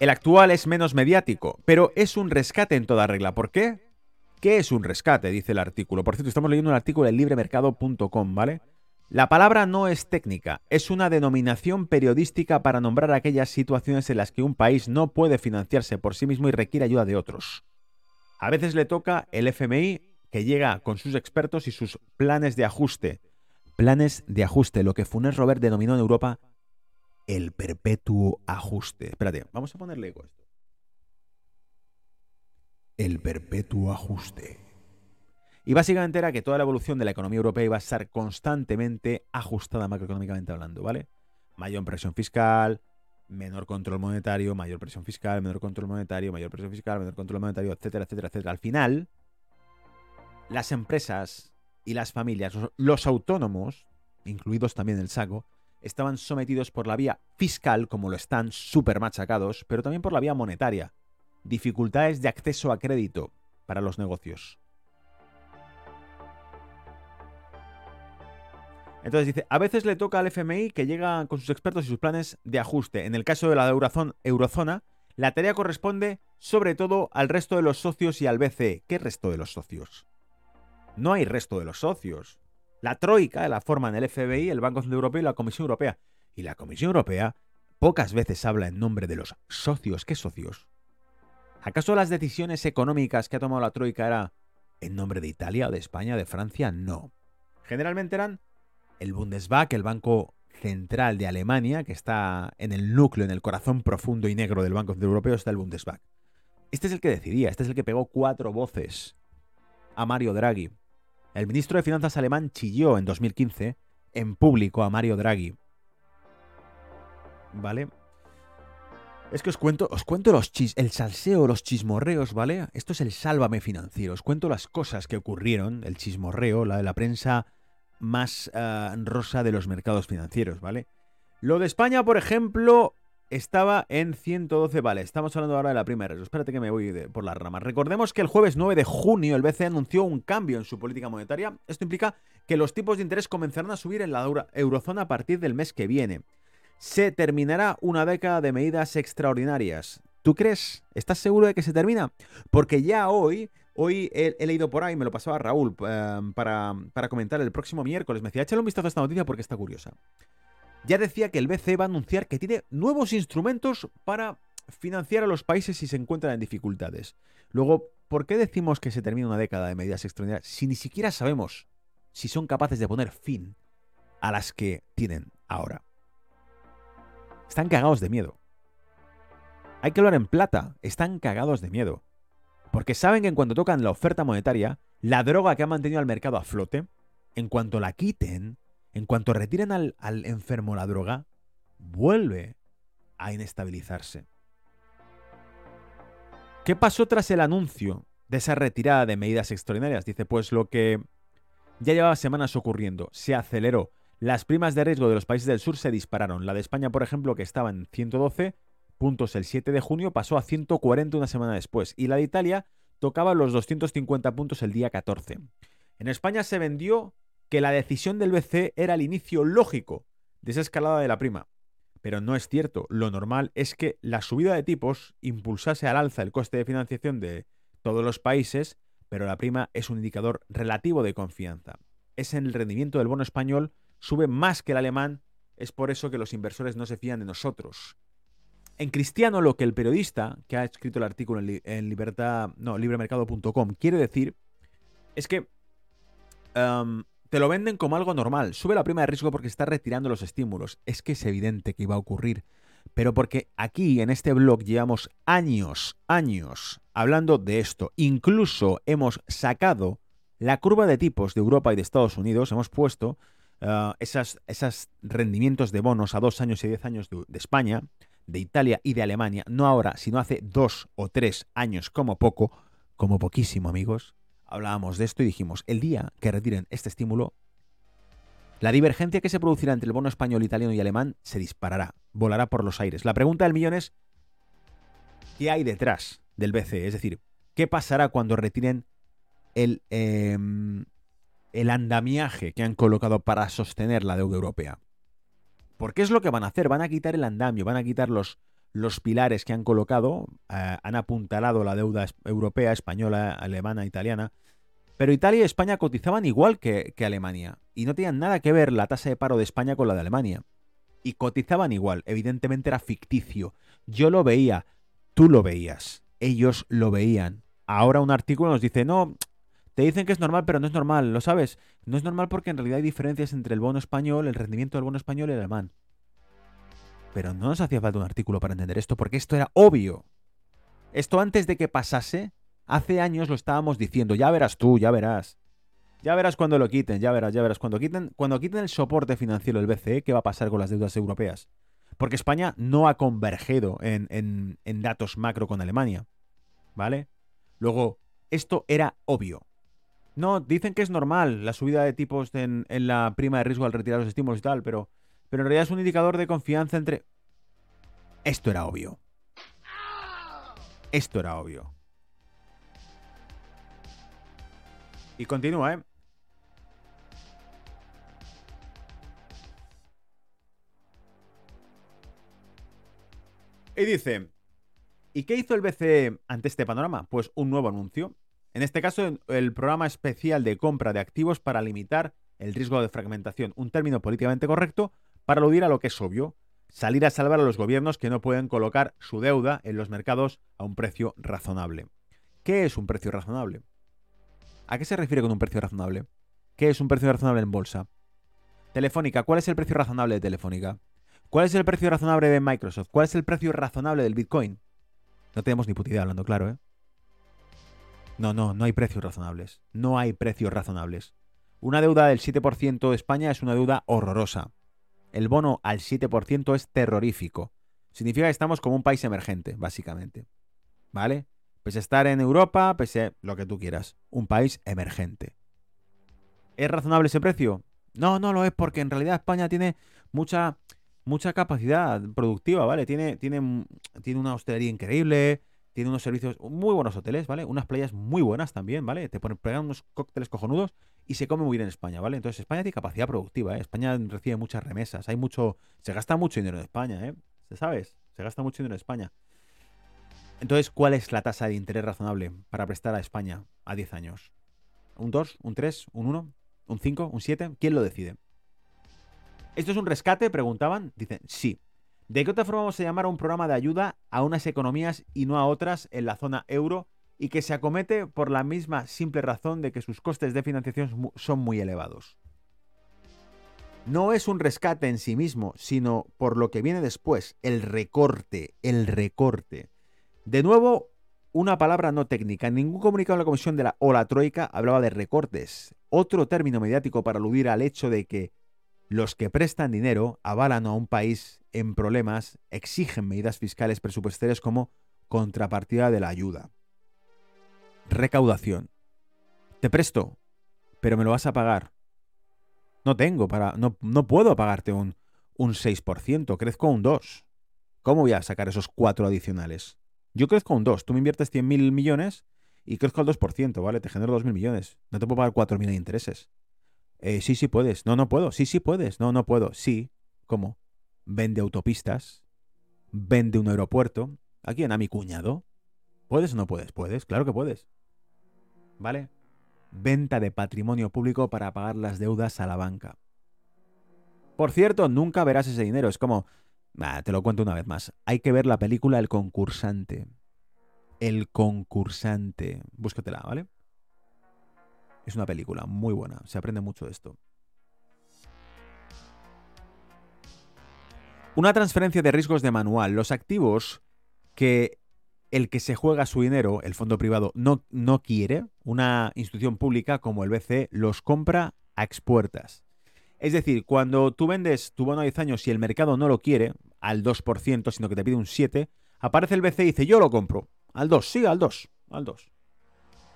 El actual es menos mediático, pero es un rescate en toda regla. ¿Por qué? ¿Qué es un rescate? Dice el artículo. Por cierto, estamos leyendo un artículo en libremercado.com, ¿vale? La palabra no es técnica, es una denominación periodística para nombrar aquellas situaciones en las que un país no puede financiarse por sí mismo y requiere ayuda de otros. A veces le toca el FMI que llega con sus expertos y sus planes de ajuste. Planes de ajuste, lo que Funes Robert denominó en Europa el perpetuo ajuste. Espérate, vamos a ponerle esto. El perpetuo ajuste. Y básicamente era que toda la evolución de la economía europea iba a estar constantemente ajustada macroeconómicamente hablando, ¿vale? Mayor presión fiscal, menor control monetario, mayor presión fiscal, menor control monetario, mayor presión fiscal, menor control monetario, etcétera, etcétera, etcétera. Al final, las empresas y las familias, los autónomos, incluidos también el saco, estaban sometidos por la vía fiscal, como lo están súper machacados, pero también por la vía monetaria. Dificultades de acceso a crédito para los negocios. Entonces dice, a veces le toca al FMI que llega con sus expertos y sus planes de ajuste. En el caso de la eurozona, la tarea corresponde sobre todo al resto de los socios y al BCE. ¿Qué resto de los socios? No hay resto de los socios. La Troika la forman el FBI, el Banco Central Europeo y la Comisión Europea. Y la Comisión Europea pocas veces habla en nombre de los socios. ¿Qué socios? ¿Acaso las decisiones económicas que ha tomado la Troika eran en nombre de Italia de España, de Francia? No. Generalmente eran el Bundesbank, el Banco Central de Alemania, que está en el núcleo, en el corazón profundo y negro del Banco Central Europeo, está el Bundesbank. Este es el que decidía, este es el que pegó cuatro voces a Mario Draghi. El ministro de Finanzas alemán chilló en 2015 en público a Mario Draghi. ¿Vale? Es que os cuento, os cuento los chis, el salseo, los chismorreos, ¿vale? Esto es el sálvame financiero. Os cuento las cosas que ocurrieron, el chismorreo, la de la prensa más ah, rosa de los mercados financieros, ¿vale? Lo de España, por ejemplo, estaba en 112, vale, estamos hablando ahora de la primera. Espérate que me voy por las ramas. Recordemos que el jueves 9 de junio el BCE anunció un cambio en su política monetaria. Esto implica que los tipos de interés comenzarán a subir en la eurozona a partir del mes que viene. Se terminará una década de medidas extraordinarias. ¿Tú crees? ¿Estás seguro de que se termina? Porque ya hoy Hoy he, he leído por ahí, me lo pasaba Raúl eh, para, para comentar el próximo miércoles. Me decía, échale un vistazo a esta noticia porque está curiosa. Ya decía que el BCE va a anunciar que tiene nuevos instrumentos para financiar a los países si se encuentran en dificultades. Luego, ¿por qué decimos que se termina una década de medidas extraordinarias si ni siquiera sabemos si son capaces de poner fin a las que tienen ahora? Están cagados de miedo. Hay que hablar en plata, están cagados de miedo. Porque saben que en cuanto tocan la oferta monetaria, la droga que ha mantenido al mercado a flote, en cuanto la quiten, en cuanto retiren al, al enfermo la droga, vuelve a inestabilizarse. ¿Qué pasó tras el anuncio de esa retirada de medidas extraordinarias? Dice, pues lo que ya llevaba semanas ocurriendo, se aceleró. Las primas de riesgo de los países del sur se dispararon. La de España, por ejemplo, que estaba en 112 puntos el 7 de junio, pasó a 140 una semana después. Y la de Italia tocaba los 250 puntos el día 14. En España se vendió que la decisión del BCE era el inicio lógico de esa escalada de la prima. Pero no es cierto. Lo normal es que la subida de tipos impulsase al alza el coste de financiación de todos los países, pero la prima es un indicador relativo de confianza. Es en el rendimiento del bono español, sube más que el alemán, es por eso que los inversores no se fían de nosotros. En cristiano, lo que el periodista que ha escrito el artículo en, li en libertad, no, libremercado.com quiere decir es que um, te lo venden como algo normal. Sube la prima de riesgo porque está retirando los estímulos. Es que es evidente que iba a ocurrir. Pero porque aquí en este blog llevamos años, años hablando de esto. Incluso hemos sacado la curva de tipos de Europa y de Estados Unidos. Hemos puesto uh, esos esas rendimientos de bonos a dos años y diez años de España, de Italia y de Alemania. No ahora, sino hace dos o tres años como poco. Como poquísimo, amigos hablábamos de esto y dijimos, el día que retiren este estímulo, la divergencia que se producirá entre el bono español, italiano y alemán se disparará, volará por los aires. La pregunta del millón es, ¿qué hay detrás del BCE? Es decir, ¿qué pasará cuando retiren el, eh, el andamiaje que han colocado para sostener la deuda europea? ¿Por qué es lo que van a hacer? Van a quitar el andamio, van a quitar los, los pilares que han colocado, eh, han apuntalado la deuda europea, española, alemana, italiana, pero Italia y España cotizaban igual que, que, Alemania, y no tenían nada que ver la tasa de paro de España con la de Alemania. Y cotizaban igual, evidentemente era ficticio. Yo lo veía, tú lo veías, ellos lo veían. Ahora un artículo nos dice, no, te dicen que es normal, pero no es normal, ¿lo sabes? No es normal porque en realidad hay diferencias entre el bono español, el rendimiento del bono español y el alemán. Pero no nos hacía falta un artículo para entender esto, porque esto era obvio. Esto antes de que pasase, hace años lo estábamos diciendo, ya verás tú, ya verás. Ya verás cuando lo quiten, ya verás, ya verás. Cuando quiten, cuando quiten el soporte financiero del BCE, ¿qué va a pasar con las deudas europeas? Porque España no ha convergido en, en, en datos macro con Alemania. ¿Vale? Luego, esto era obvio. No, dicen que es normal la subida de tipos en, en la prima de riesgo al retirar los estímulos y tal, pero pero en realidad es un indicador de confianza entre... Esto era obvio. Esto era obvio. Y continúa, ¿eh? Y dice, ¿y qué hizo el BCE ante este panorama? Pues un nuevo anuncio. En este caso, el programa especial de compra de activos para limitar el riesgo de fragmentación, un término políticamente correcto, para aludir a lo que es obvio, salir a salvar a los gobiernos que no pueden colocar su deuda en los mercados a un precio razonable. ¿Qué es un precio razonable? ¿A qué se refiere con un precio razonable? ¿Qué es un precio razonable en bolsa? Telefónica, ¿cuál es el precio razonable de Telefónica? ¿Cuál es el precio razonable de Microsoft? ¿Cuál es el precio razonable del Bitcoin? No tenemos ni puta idea hablando claro, ¿eh? No, no, no hay precios razonables. No hay precios razonables. Una deuda del 7% de España es una deuda horrorosa el bono al 7% es terrorífico. Significa que estamos como un país emergente, básicamente. ¿Vale? Pese a estar en Europa, pese a lo que tú quieras. Un país emergente. ¿Es razonable ese precio? No, no lo es porque en realidad España tiene mucha, mucha capacidad productiva, ¿vale? Tiene, tiene, tiene una hostelería increíble, tiene unos servicios, muy buenos hoteles, ¿vale? Unas playas muy buenas también, ¿vale? Te ponen, pegan unos cócteles cojonudos y se come muy bien en España, ¿vale? Entonces España tiene capacidad productiva, ¿eh? España recibe muchas remesas, hay mucho, se gasta mucho dinero en España, ¿eh? ¿Se sabes? Se gasta mucho dinero en España. Entonces, ¿cuál es la tasa de interés razonable para prestar a España a 10 años? ¿Un 2? ¿Un 3? ¿Un 1? ¿Un 5? ¿Un 7? ¿Quién lo decide? ¿Esto es un rescate? Preguntaban. Dicen, sí. ¿De qué otra forma vamos a llamar a un programa de ayuda a unas economías y no a otras en la zona euro y que se acomete por la misma simple razón de que sus costes de financiación son muy elevados? No es un rescate en sí mismo, sino por lo que viene después, el recorte, el recorte. De nuevo, una palabra no técnica. Ningún comunicado de la Comisión de la, o la Troika hablaba de recortes. Otro término mediático para aludir al hecho de que los que prestan dinero avalan a un país en problemas, exigen medidas fiscales presupuestarias como contrapartida de la ayuda. Recaudación. Te presto, pero me lo vas a pagar. No tengo para. No, no puedo pagarte un, un 6%, crezco un 2%. ¿Cómo voy a sacar esos 4 adicionales? Yo crezco un 2, tú me inviertes 100.000 millones y crezco al 2%, ¿vale? Te genero 2.000 millones. No te puedo pagar 4.000 de intereses. Eh, sí, sí puedes. No, no puedo. Sí, sí puedes. No, no puedo. Sí. ¿Cómo? Vende autopistas. Vende un aeropuerto. ¿A quién? A mi cuñado. ¿Puedes o no puedes? Puedes. Claro que puedes. ¿Vale? Venta de patrimonio público para pagar las deudas a la banca. Por cierto, nunca verás ese dinero. Es como, te lo cuento una vez más. Hay que ver la película El concursante. El concursante. Búscatela, ¿vale? Es una película muy buena. Se aprende mucho de esto. Una transferencia de riesgos de manual. Los activos que el que se juega su dinero, el fondo privado, no, no quiere, una institución pública como el BCE los compra a expuertas. Es decir, cuando tú vendes tu bono a 10 años y el mercado no lo quiere al 2%, sino que te pide un 7%, aparece el BCE y dice, yo lo compro. Al 2, sí, al 2, al 2.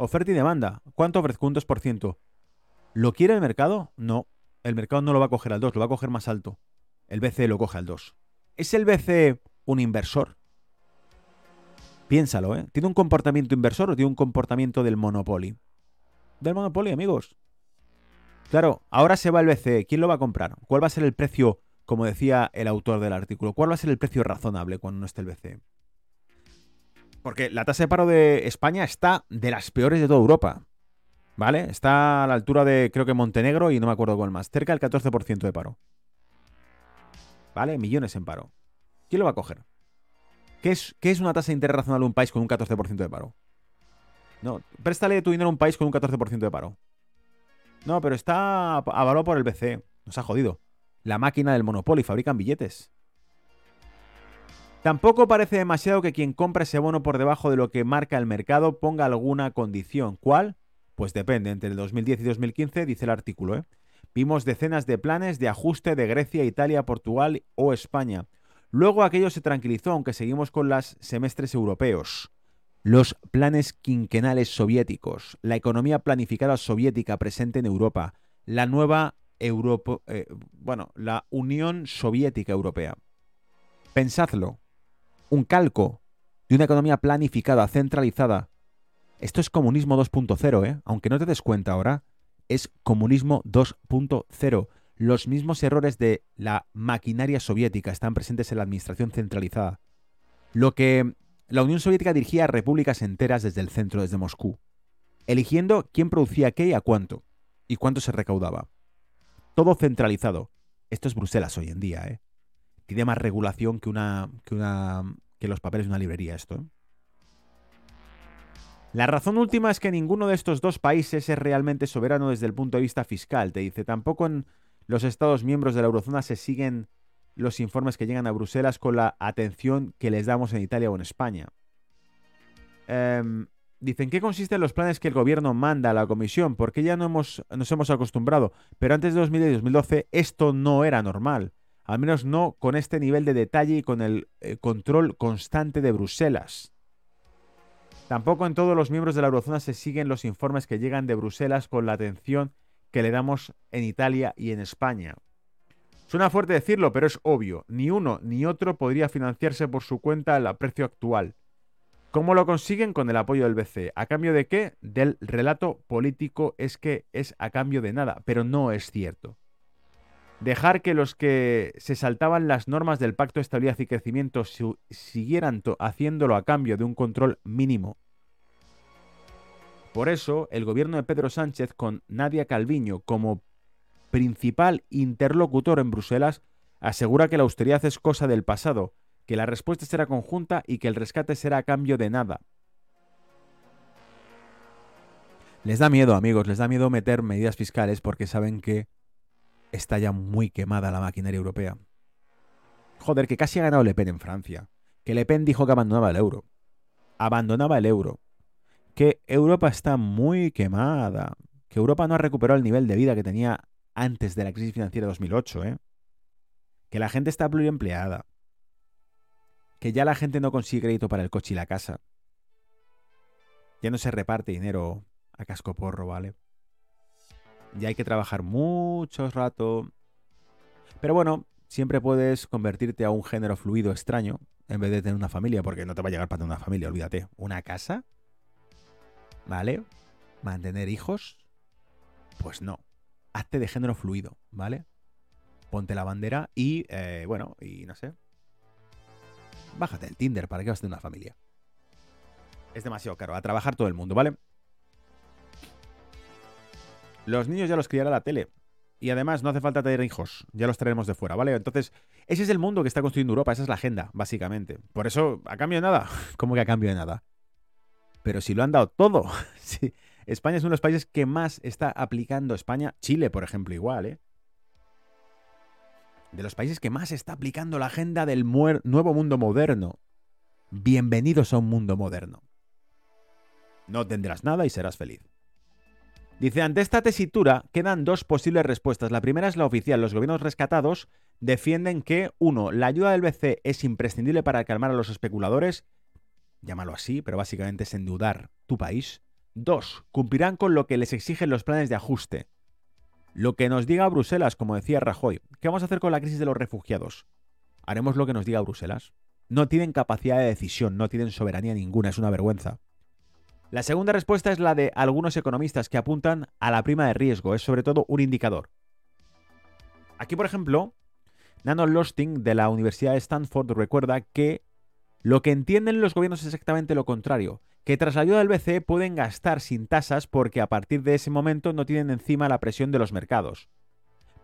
Oferta y demanda. ¿Cuánto ofrezco? Un 2%. ¿Lo quiere el mercado? No. El mercado no lo va a coger al 2, lo va a coger más alto. El BCE lo coge al 2. ¿Es el BCE un inversor? Piénsalo, ¿eh? ¿Tiene un comportamiento inversor o tiene un comportamiento del monopolio? Del monopolio, amigos. Claro, ahora se va el BCE. ¿Quién lo va a comprar? ¿Cuál va a ser el precio, como decía el autor del artículo? ¿Cuál va a ser el precio razonable cuando no esté el BCE? Porque la tasa de paro de España está de las peores de toda Europa. ¿Vale? Está a la altura de, creo que Montenegro y no me acuerdo cuál más. Cerca del 14% de paro. ¿Vale? Millones en paro. ¿Quién lo va a coger? ¿Qué es, qué es una tasa de interés razonable un país con un 14% de paro? No, préstale tu dinero a un país con un 14% de paro. No, pero está avalado por el BCE. Nos ha jodido. La máquina del monopolio fabrican billetes. Tampoco parece demasiado que quien compra ese bono por debajo de lo que marca el mercado ponga alguna condición. ¿Cuál? Pues depende. Entre el 2010 y 2015, dice el artículo, ¿eh? vimos decenas de planes de ajuste de Grecia, Italia, Portugal o España. Luego aquello se tranquilizó, aunque seguimos con los semestres europeos. Los planes quinquenales soviéticos, la economía planificada soviética presente en Europa, la nueva Europa, eh, bueno, la Unión Soviética Europea. Pensadlo, un calco de una economía planificada, centralizada. Esto es comunismo 2.0, ¿eh? Aunque no te des cuenta ahora, es comunismo 2.0. Los mismos errores de la maquinaria soviética están presentes en la administración centralizada. Lo que la Unión Soviética dirigía a repúblicas enteras desde el centro, desde Moscú, eligiendo quién producía qué y a cuánto, y cuánto se recaudaba. Todo centralizado. Esto es Bruselas hoy en día, ¿eh? Tiene más regulación que una. que los papeles de una librería, esto. ¿eh? La razón última es que ninguno de estos dos países es realmente soberano desde el punto de vista fiscal. Te dice, tampoco en los Estados miembros de la eurozona se siguen los informes que llegan a Bruselas con la atención que les damos en Italia o en España. Em, dicen, ¿qué consisten los planes que el gobierno manda a la comisión? Porque ya no hemos, nos hemos acostumbrado, pero antes de 2010 y 2012 esto no era normal. Al menos no con este nivel de detalle y con el eh, control constante de Bruselas. Tampoco en todos los miembros de la eurozona se siguen los informes que llegan de Bruselas con la atención que le damos en Italia y en España. Suena fuerte decirlo, pero es obvio. Ni uno ni otro podría financiarse por su cuenta al precio actual. ¿Cómo lo consiguen? Con el apoyo del BCE. ¿A cambio de qué? Del relato político es que es a cambio de nada, pero no es cierto. Dejar que los que se saltaban las normas del Pacto de Estabilidad y Crecimiento siguieran haciéndolo a cambio de un control mínimo. Por eso, el gobierno de Pedro Sánchez, con Nadia Calviño como principal interlocutor en Bruselas, asegura que la austeridad es cosa del pasado, que la respuesta será conjunta y que el rescate será a cambio de nada. Les da miedo, amigos, les da miedo meter medidas fiscales porque saben que está ya muy quemada la maquinaria europea. Joder, que casi ha ganado Le Pen en Francia. Que Le Pen dijo que abandonaba el euro. Abandonaba el euro. Que Europa está muy quemada. Que Europa no ha recuperado el nivel de vida que tenía antes de la crisis financiera de 2008, ¿eh? Que la gente está pluriempleada. Que ya la gente no consigue crédito para el coche y la casa. Ya no se reparte dinero a casco porro, ¿vale? Ya hay que trabajar mucho rato. Pero bueno, siempre puedes convertirte a un género fluido extraño en vez de tener una familia, porque no te va a llegar para tener una familia, olvídate. Una casa, ¿vale? Mantener hijos, pues no. Hazte de género fluido, ¿vale? Ponte la bandera y, eh, bueno, y no sé. Bájate el Tinder, ¿para que vas a tener una familia? Es demasiado caro. A trabajar todo el mundo, ¿vale? Los niños ya los criará la tele. Y además no hace falta tener hijos, ya los traeremos de fuera, ¿vale? Entonces, ese es el mundo que está construyendo Europa, esa es la agenda, básicamente. Por eso, a cambio de nada. ¿Cómo que a cambio de nada? Pero si lo han dado todo. España es uno de los países que más está aplicando España. Chile, por ejemplo, igual, ¿eh? De los países que más está aplicando la agenda del nuevo mundo moderno. Bienvenidos a un mundo moderno. No tendrás nada y serás feliz. Dice, ante esta tesitura quedan dos posibles respuestas. La primera es la oficial. Los gobiernos rescatados defienden que, uno, la ayuda del BCE es imprescindible para calmar a los especuladores, llámalo así, pero básicamente es endeudar tu país. Dos, cumplirán con lo que les exigen los planes de ajuste. Lo que nos diga Bruselas, como decía Rajoy. ¿Qué vamos a hacer con la crisis de los refugiados? Haremos lo que nos diga Bruselas. No tienen capacidad de decisión, no tienen soberanía ninguna, es una vergüenza. La segunda respuesta es la de algunos economistas que apuntan a la prima de riesgo, es sobre todo un indicador. Aquí, por ejemplo, Nano Losting de la Universidad de Stanford recuerda que lo que entienden los gobiernos es exactamente lo contrario, que tras la ayuda del BCE pueden gastar sin tasas porque a partir de ese momento no tienen encima la presión de los mercados.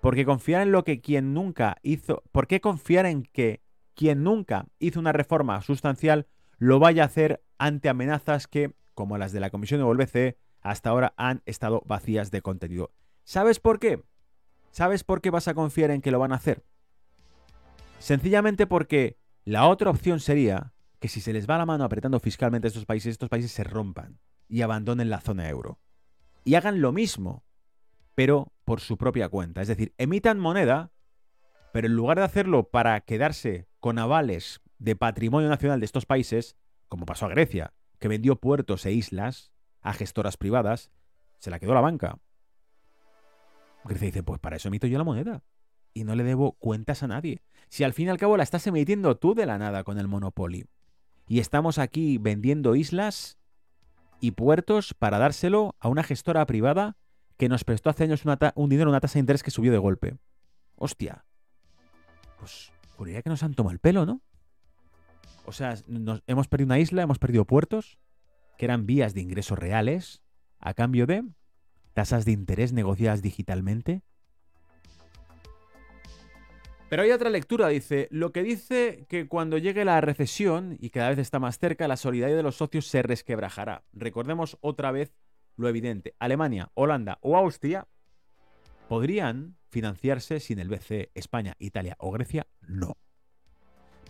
Porque confiar en lo que quien nunca hizo, ¿por qué confiar en que quien nunca hizo una reforma sustancial lo vaya a hacer ante amenazas que como las de la Comisión de BCE, hasta ahora han estado vacías de contenido. ¿Sabes por qué? ¿Sabes por qué vas a confiar en que lo van a hacer? Sencillamente porque la otra opción sería que si se les va la mano apretando fiscalmente a estos países, estos países se rompan y abandonen la zona euro. Y hagan lo mismo, pero por su propia cuenta. Es decir, emitan moneda, pero en lugar de hacerlo para quedarse con avales de patrimonio nacional de estos países, como pasó a Grecia, que vendió puertos e islas a gestoras privadas, se la quedó la banca. Grecia dice, pues para eso emito yo la moneda. Y no le debo cuentas a nadie. Si al fin y al cabo la estás emitiendo tú de la nada con el Monopoly. Y estamos aquí vendiendo islas y puertos para dárselo a una gestora privada que nos prestó hace años un dinero, una tasa de interés que subió de golpe. Hostia. Pues juraría que nos han tomado el pelo, ¿no? O sea, nos, hemos perdido una isla, hemos perdido puertos, que eran vías de ingresos reales, a cambio de tasas de interés negociadas digitalmente. Pero hay otra lectura, dice, lo que dice que cuando llegue la recesión, y cada vez está más cerca, la solidaridad de los socios se resquebrajará. Recordemos otra vez lo evidente. Alemania, Holanda o Austria podrían financiarse sin el BCE. España, Italia o Grecia, no.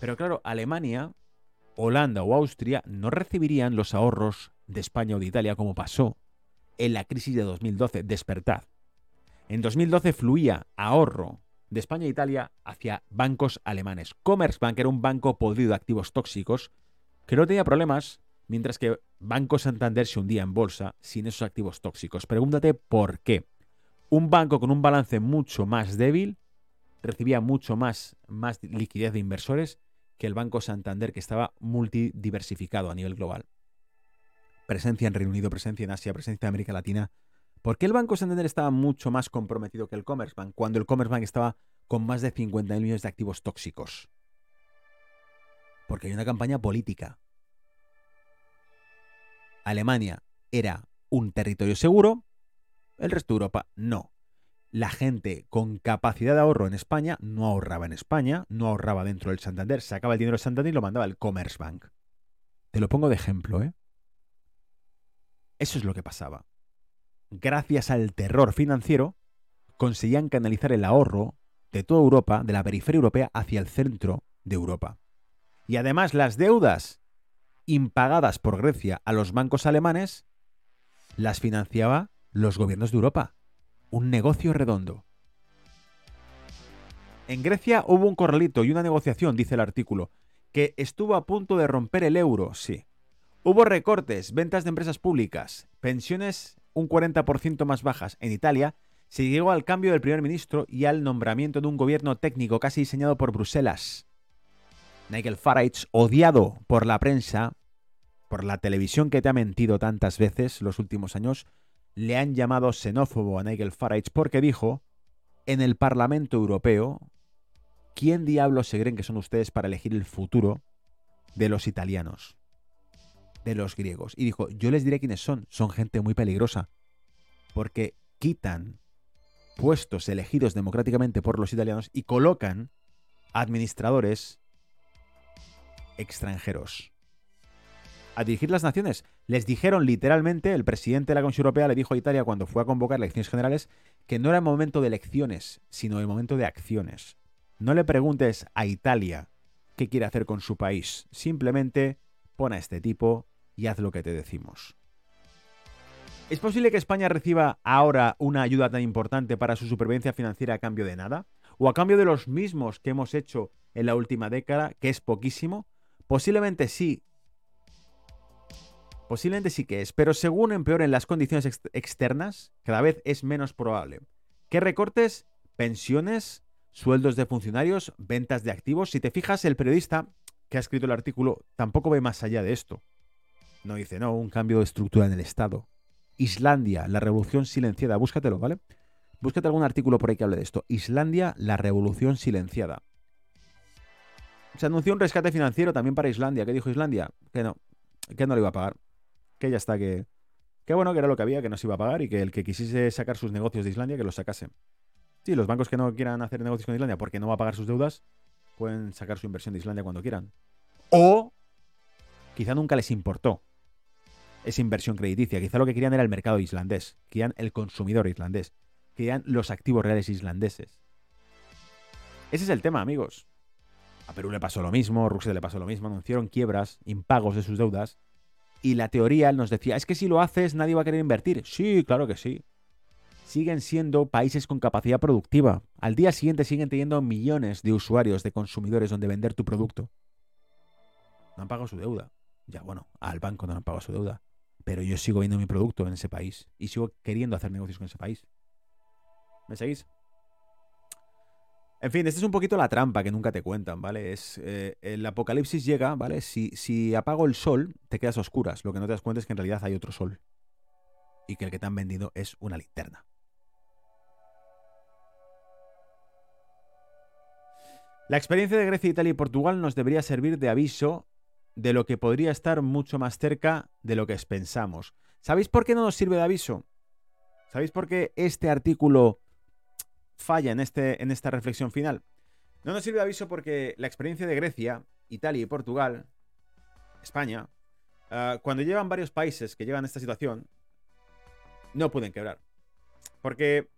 Pero claro, Alemania Holanda o Austria no recibirían los ahorros de España o de Italia como pasó en la crisis de 2012. Despertad. En 2012 fluía ahorro de España e Italia hacia bancos alemanes. Commerzbank era un banco podrido de activos tóxicos que no tenía problemas, mientras que Banco Santander se hundía en bolsa sin esos activos tóxicos. Pregúntate por qué. Un banco con un balance mucho más débil recibía mucho más, más liquidez de inversores que el Banco Santander, que estaba multidiversificado a nivel global. Presencia en Reino Unido, presencia en Asia, presencia en América Latina. ¿Por qué el Banco Santander estaba mucho más comprometido que el Commerzbank cuando el Commerzbank estaba con más de 50 millones de activos tóxicos. Porque hay una campaña política. Alemania era un territorio seguro, el resto de Europa no. La gente con capacidad de ahorro en España no ahorraba en España, no ahorraba dentro del Santander, sacaba el dinero del Santander y lo mandaba al Commerzbank. Te lo pongo de ejemplo, ¿eh? Eso es lo que pasaba. Gracias al terror financiero, conseguían canalizar el ahorro de toda Europa, de la periferia europea, hacia el centro de Europa. Y además las deudas impagadas por Grecia a los bancos alemanes las financiaba los gobiernos de Europa. Un negocio redondo. En Grecia hubo un corralito y una negociación, dice el artículo, que estuvo a punto de romper el euro, sí. Hubo recortes, ventas de empresas públicas, pensiones un 40% más bajas. En Italia se llegó al cambio del primer ministro y al nombramiento de un gobierno técnico casi diseñado por Bruselas. Nigel Farage, odiado por la prensa, por la televisión que te ha mentido tantas veces los últimos años, le han llamado xenófobo a Nigel Farage porque dijo en el Parlamento Europeo, ¿quién diablos se creen que son ustedes para elegir el futuro de los italianos? De los griegos. Y dijo, yo les diré quiénes son. Son gente muy peligrosa. Porque quitan puestos elegidos democráticamente por los italianos y colocan administradores extranjeros a dirigir las naciones. Les dijeron literalmente, el presidente de la Comisión Europea le dijo a Italia cuando fue a convocar elecciones generales que no era el momento de elecciones, sino el momento de acciones. No le preguntes a Italia qué quiere hacer con su país, simplemente pon a este tipo y haz lo que te decimos. ¿Es posible que España reciba ahora una ayuda tan importante para su supervivencia financiera a cambio de nada? ¿O a cambio de los mismos que hemos hecho en la última década, que es poquísimo? Posiblemente sí, Posiblemente sí que es, pero según empeoren las condiciones externas, cada vez es menos probable. ¿Qué recortes? Pensiones, sueldos de funcionarios, ventas de activos. Si te fijas, el periodista que ha escrito el artículo tampoco ve más allá de esto. No dice, no, un cambio de estructura en el Estado. Islandia, la revolución silenciada. Búscatelo, ¿vale? Búscate algún artículo por ahí que hable de esto. Islandia, la revolución silenciada. Se anunció un rescate financiero también para Islandia. ¿Qué dijo Islandia? Que no, que no le iba a pagar que ya está, que, que bueno, que era lo que había, que no se iba a pagar y que el que quisiese sacar sus negocios de Islandia, que los sacase. Sí, los bancos que no quieran hacer negocios con Islandia porque no va a pagar sus deudas, pueden sacar su inversión de Islandia cuando quieran. O quizá nunca les importó esa inversión crediticia. Quizá lo que querían era el mercado islandés, querían el consumidor islandés, querían los activos reales islandeses. Ese es el tema, amigos. A Perú le pasó lo mismo, a Rusia le pasó lo mismo, anunciaron quiebras, impagos de sus deudas y la teoría nos decía, es que si lo haces nadie va a querer invertir. Sí, claro que sí. Siguen siendo países con capacidad productiva. Al día siguiente siguen teniendo millones de usuarios, de consumidores donde vender tu producto. No han pagado su deuda. Ya, bueno, al banco no han pagado su deuda. Pero yo sigo viendo mi producto en ese país y sigo queriendo hacer negocios con ese país. ¿Me seguís? En fin, esta es un poquito la trampa que nunca te cuentan, ¿vale? Es eh, el apocalipsis llega, ¿vale? Si, si apago el sol, te quedas a oscuras. Lo que no te das cuenta es que en realidad hay otro sol. Y que el que te han vendido es una linterna. La experiencia de Grecia, Italia y Portugal nos debería servir de aviso de lo que podría estar mucho más cerca de lo que pensamos. ¿Sabéis por qué no nos sirve de aviso? ¿Sabéis por qué este artículo falla en, este, en esta reflexión final. No nos sirve de aviso porque la experiencia de Grecia, Italia y Portugal, España, ah, cuando llevan varios países que llegan a esta situación, no pueden quebrar. Porque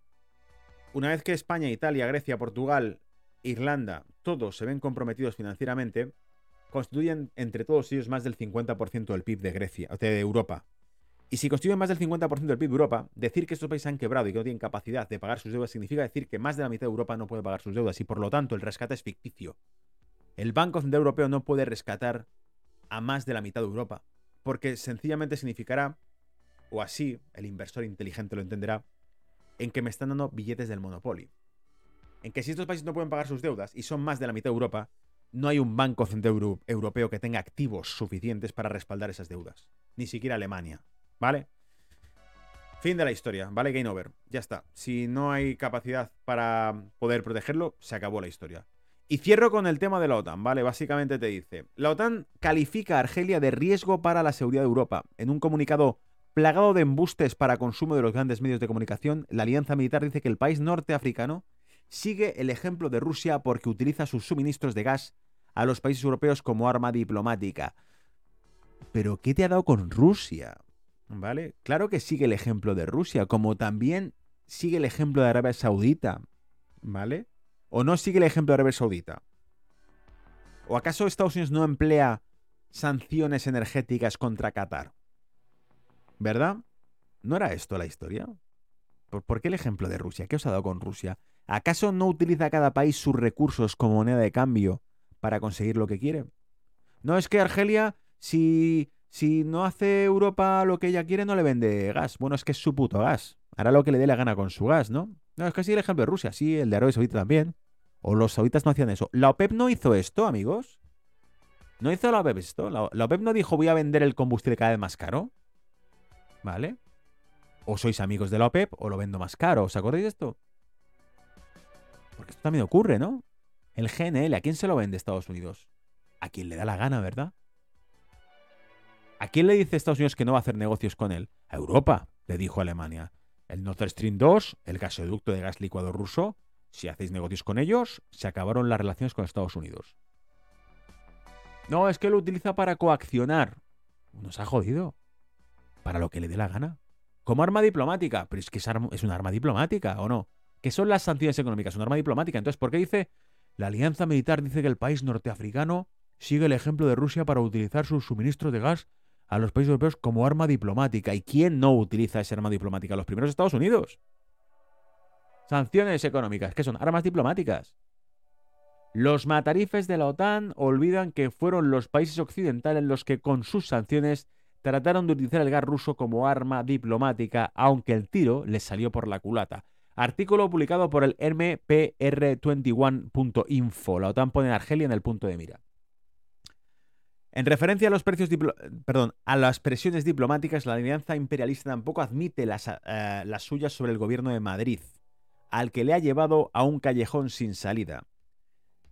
una vez que España, Italia, Grecia, Portugal, Irlanda, todos se ven comprometidos financieramente, constituyen entre todos ellos más del 50% del PIB de Grecia, de Europa. Y si constituyen más del 50% del PIB de Europa, decir que estos países han quebrado y que no tienen capacidad de pagar sus deudas significa decir que más de la mitad de Europa no puede pagar sus deudas y por lo tanto el rescate es ficticio. El Banco Central Europeo no puede rescatar a más de la mitad de Europa, porque sencillamente significará, o así el inversor inteligente lo entenderá, en que me están dando billetes del Monopoly. En que si estos países no pueden pagar sus deudas y son más de la mitad de Europa, no hay un Banco Central Europeo que tenga activos suficientes para respaldar esas deudas. Ni siquiera Alemania. ¿Vale? Fin de la historia, ¿vale? Game over. Ya está. Si no hay capacidad para poder protegerlo, se acabó la historia. Y cierro con el tema de la OTAN, ¿vale? Básicamente te dice, la OTAN califica a Argelia de riesgo para la seguridad de Europa. En un comunicado plagado de embustes para consumo de los grandes medios de comunicación, la alianza militar dice que el país norteafricano sigue el ejemplo de Rusia porque utiliza sus suministros de gas a los países europeos como arma diplomática. Pero ¿qué te ha dado con Rusia? ¿Vale? Claro que sigue el ejemplo de Rusia, como también sigue el ejemplo de Arabia Saudita. ¿Vale? ¿O no sigue el ejemplo de Arabia Saudita? ¿O acaso Estados Unidos no emplea sanciones energéticas contra Qatar? ¿Verdad? ¿No era esto la historia? ¿Por, qué el ejemplo de Rusia? ¿Qué os ha dado con Rusia? ¿Acaso no utiliza cada país sus recursos como moneda de cambio para conseguir lo que quiere? No es que Argelia, si si no hace Europa lo que ella quiere, no le vende gas. Bueno, es que es su puto gas. Hará lo que le dé la gana con su gas, ¿no? No, es que el ejemplo de Rusia, sí, el de Arabia Saudita también. O los sauditas no hacían eso. ¿La OPEP no hizo esto, amigos? ¿No hizo la OPEP esto? ¿La, la OPEP no dijo voy a vender el combustible cada vez más caro? ¿Vale? O sois amigos de la OPEP o lo vendo más caro. ¿Os acordáis de esto? Porque esto también ocurre, ¿no? El GNL, ¿a quién se lo vende Estados Unidos? A quien le da la gana, ¿verdad? ¿A quién le dice Estados Unidos que no va a hacer negocios con él? A Europa, le dijo Alemania. El Nord Stream 2, el gasoducto de gas licuado ruso, si hacéis negocios con ellos, se acabaron las relaciones con Estados Unidos. No, es que lo utiliza para coaccionar. Nos ha jodido. Para lo que le dé la gana. Como arma diplomática. Pero es que es, es un arma diplomática, ¿o no? ¿Qué son las sanciones económicas? Un arma diplomática. Entonces, ¿por qué dice la alianza militar dice que el país norteafricano sigue el ejemplo de Rusia para utilizar sus suministros de gas a los países europeos como arma diplomática. ¿Y quién no utiliza esa arma diplomática? Los primeros Estados Unidos. Sanciones económicas, que son armas diplomáticas. Los matarifes de la OTAN olvidan que fueron los países occidentales los que con sus sanciones trataron de utilizar el gas ruso como arma diplomática, aunque el tiro les salió por la culata. Artículo publicado por el mpr21.info. La OTAN pone a Argelia en el punto de mira. En referencia a las presiones diplomáticas, la alianza imperialista tampoco admite eh, las suyas sobre el gobierno de Madrid, al que le ha llevado a un callejón sin salida.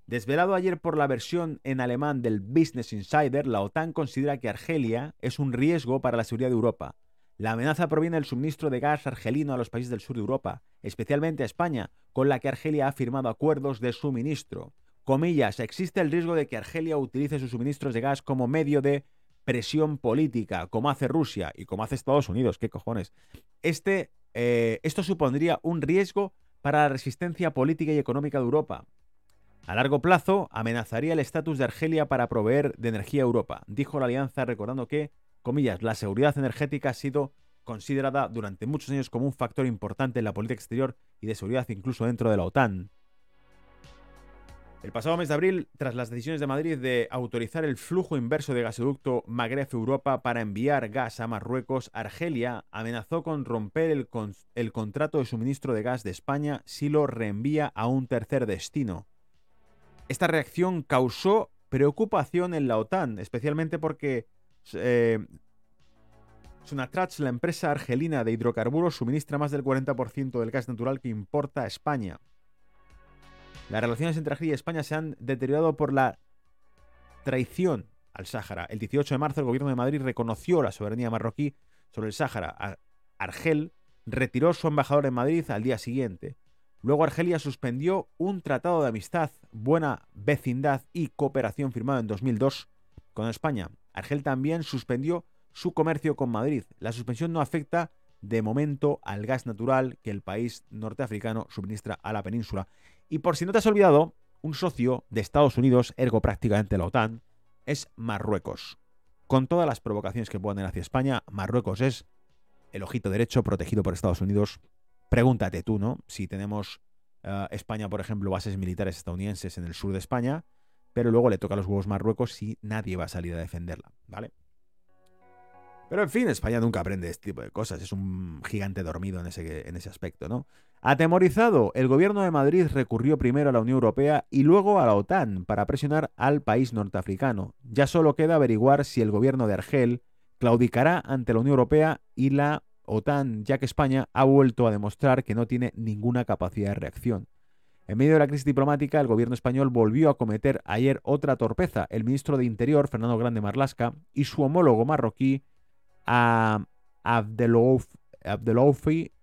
Desvelado ayer por la versión en alemán del Business Insider, la OTAN considera que Argelia es un riesgo para la seguridad de Europa. La amenaza proviene del suministro de gas argelino a los países del sur de Europa, especialmente a España, con la que Argelia ha firmado acuerdos de suministro comillas, existe el riesgo de que Argelia utilice sus suministros de gas como medio de presión política, como hace Rusia y como hace Estados Unidos. ¿Qué cojones? Este, eh, esto supondría un riesgo para la resistencia política y económica de Europa. A largo plazo, amenazaría el estatus de Argelia para proveer de energía a Europa, dijo la alianza recordando que, comillas, la seguridad energética ha sido considerada durante muchos años como un factor importante en la política exterior y de seguridad incluso dentro de la OTAN. El pasado mes de abril, tras las decisiones de Madrid de autorizar el flujo inverso de gasoducto Magreb-Europa para enviar gas a Marruecos, Argelia amenazó con romper el, contrato de suministro de gas de España si lo reenvía a un tercer destino. Esta reacción causó preocupación en la OTAN, especialmente porque eh, Sunatrach, la empresa argelina de hidrocarburos, suministra más del 40% del gas natural que importa a España. Las relaciones entre Argelia y España se han deteriorado por la traición al Sáhara. El 18 de marzo el gobierno de Madrid reconoció la soberanía marroquí sobre el Sáhara. Argel retiró su embajador en Madrid al día siguiente. Luego Argelia suspendió un tratado de amistad, buena vecindad y cooperación firmado en 2002 con España. Argel también suspendió su comercio con Madrid. La suspensión no afecta de momento al gas natural que el país norteafricano suministra a la península. Y por si no te has olvidado, un socio de Estados Unidos, ergo prácticamente la OTAN, es Marruecos. Con todas las provocaciones que puedan hacia España, Marruecos es el ojito derecho protegido por Estados Unidos. Pregúntate tú, ¿no? Si tenemos eh, España, por ejemplo, bases militares estadounidenses en el sur de España, pero luego le toca los huevos Marruecos si nadie va a salir a defenderla, ¿vale? Pero en fin, España nunca aprende este tipo de cosas, es un gigante dormido en ese, en ese aspecto, ¿no? Atemorizado, el gobierno de Madrid recurrió primero a la Unión Europea y luego a la OTAN para presionar al país norteafricano. Ya solo queda averiguar si el gobierno de Argel claudicará ante la Unión Europea y la OTAN, ya que España ha vuelto a demostrar que no tiene ninguna capacidad de reacción. En medio de la crisis diplomática, el gobierno español volvió a cometer ayer otra torpeza. El ministro de Interior, Fernando Grande Marlasca, y su homólogo marroquí, Abdeloufi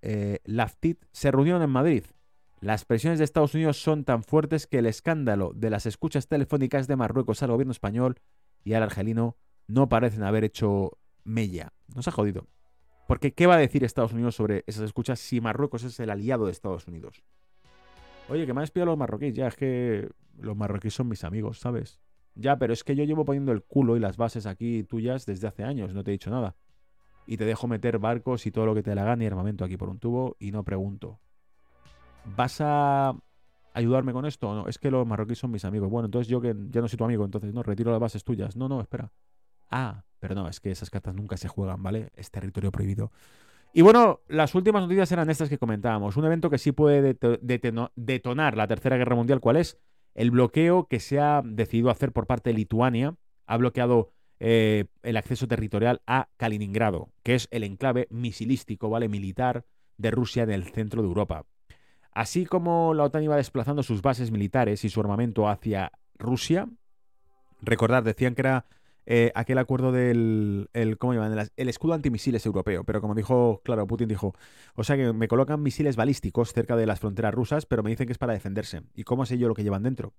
eh, Laftit, se reunieron en Madrid. Las presiones de Estados Unidos son tan fuertes que el escándalo de las escuchas telefónicas de Marruecos al gobierno español y al argelino no parecen haber hecho mella. Nos ha jodido. Porque ¿qué va a decir Estados Unidos sobre esas escuchas si Marruecos es el aliado de Estados Unidos? Oye, que me han espiado los marroquíes. Ya, es que los marroquíes son mis amigos, ¿sabes? Ya, pero es que yo llevo poniendo el culo y las bases aquí tuyas desde hace años, no te he dicho nada. Y te dejo meter barcos y todo lo que te la gane y armamento aquí por un tubo y no pregunto. ¿Vas a ayudarme con esto o no? Es que los marroquíes son mis amigos. Bueno, entonces yo que ya no soy tu amigo, entonces no, retiro las bases tuyas. No, no, espera. Ah, pero no, es que esas cartas nunca se juegan, ¿vale? Es territorio prohibido. Y bueno, las últimas noticias eran estas que comentábamos. Un evento que sí puede detonar la Tercera Guerra Mundial, ¿cuál es? El bloqueo que se ha decidido hacer por parte de Lituania. Ha bloqueado eh, el acceso territorial a Kaliningrado, que es el enclave misilístico, ¿vale? Militar de Rusia del centro de Europa. Así como la OTAN iba desplazando sus bases militares y su armamento hacia Rusia, recordad, decían que era eh, aquel acuerdo del el, ¿cómo? El, escudo antimisiles europeo. Pero como dijo, claro, Putin dijo, o sea que me colocan misiles balísticos cerca de las fronteras rusas, pero me dicen que es para defenderse. ¿Y cómo sé yo lo que llevan dentro?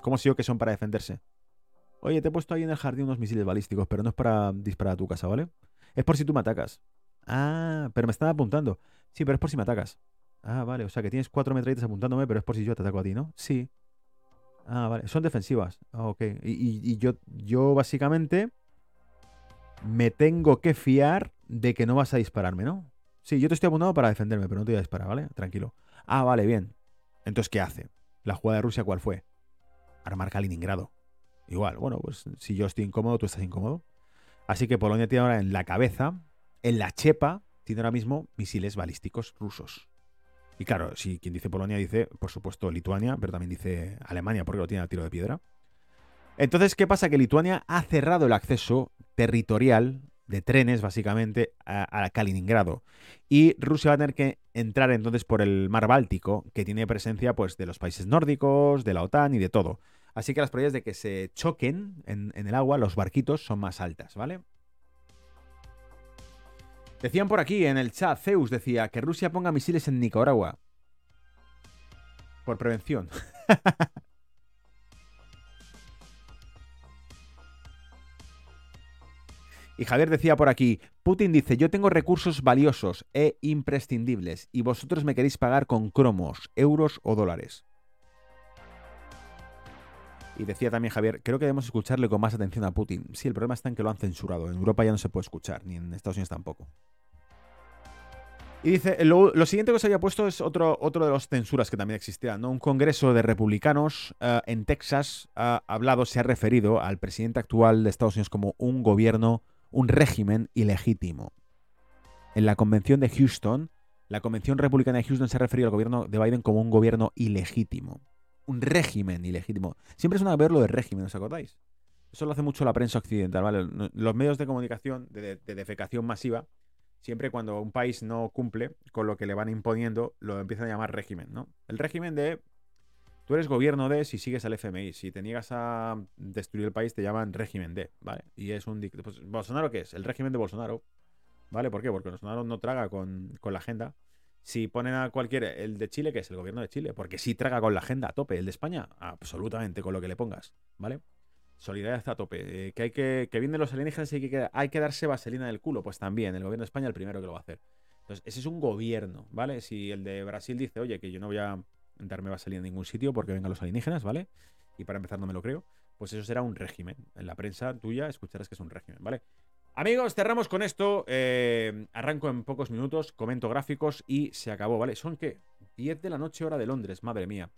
¿Cómo sé yo que son para defenderse? Oye, te he puesto ahí en el jardín unos misiles balísticos, pero no es para disparar a tu casa, ¿vale? Es por si tú me atacas. Ah, pero me están apuntando. Sí, pero es por si me atacas. Ah, vale, o sea que tienes cuatro metralletas apuntándome, pero es por si yo te ataco a ti, ¿no? Sí. Ah, vale. Son defensivas. Ah, ok. Y, yo, yo básicamente me tengo que fiar de que no vas a dispararme, ¿no? Sí, yo te estoy apuntando para defenderme, pero no te voy a disparar, ¿vale? Tranquilo. Ah, vale, bien. Entonces, ¿qué hace? ¿La jugada de Rusia cuál fue? Armar Kaliningrado. Igual, bueno, pues si yo estoy incómodo, tú estás incómodo. Así que Polonia tiene ahora en la cabeza, en la chepa, tiene ahora mismo misiles balísticos rusos. Y claro, si quien dice Polonia dice, por supuesto, Lituania, pero también dice Alemania porque lo tiene a tiro de piedra. Entonces, ¿qué pasa? Que Lituania ha cerrado el acceso territorial de trenes, básicamente, a, Kaliningrado. Y Rusia va a tener que entrar entonces por el mar Báltico, que tiene presencia pues, de los países nórdicos, de la OTAN y de todo. Así que las probabilidades de que se choquen en, en el agua, los barquitos, son más altas, ¿vale? Decían por aquí en el chat, Zeus decía que Rusia ponga misiles en Nicaragua. Por prevención. y Javier decía por aquí, Putin dice, yo tengo recursos valiosos e imprescindibles y vosotros me queréis pagar con cromos, euros o dólares. Y decía también Javier, creo que debemos escucharle con más atención a Putin. Sí, el problema está en que lo han censurado. En Europa ya no se puede escuchar, ni en Estados Unidos tampoco. Y dice, lo, siguiente que os había puesto es otro, otro de las censuras que también existían, ¿no? Un congreso de republicanos eh, en Texas ha hablado, se ha referido al presidente actual de Estados Unidos como un gobierno, un régimen ilegítimo. En la convención de Houston, la convención republicana de Houston se ha referido al gobierno de Biden como un gobierno ilegítimo. Un régimen ilegítimo. Siempre es una verlo de régimen, ¿os acordáis? Eso lo hace mucho la prensa occidental, ¿vale? Los medios de comunicación de defecación masiva siempre cuando un país no cumple con lo que le van imponiendo, lo empiezan a llamar régimen, ¿no? El régimen de tú eres gobierno de si sigues al FMI, si te niegas a destruir el país te llaman régimen de, ¿vale? Y es un pues, Bolsonaro qué es? El régimen de Bolsonaro. ¿Vale? ¿Por qué? Porque Bolsonaro no traga con, con la agenda. Si ponen a cualquier, el de Chile, que es el gobierno de Chile, porque sí traga con la agenda a tope, el de España, absolutamente con lo que le pongas, ¿vale? Solidaridad a tope. Eh, que hay que. Que vienen los alienígenas y hay que, hay que darse vaselina del culo. Pues también, el gobierno de España el primero que lo va a hacer. Entonces, ese es un gobierno, ¿vale? Si el de Brasil dice, oye, que yo no voy a darme vaselina en ningún sitio porque vengan los alienígenas, ¿vale? Y para empezar no me lo creo. Pues eso será un régimen. En la prensa tuya escucharás que es un régimen, ¿vale? Amigos, cerramos con esto. Eh, arranco en pocos minutos, comento gráficos y se acabó, ¿vale? Son que 10 de la noche hora de Londres, madre mía.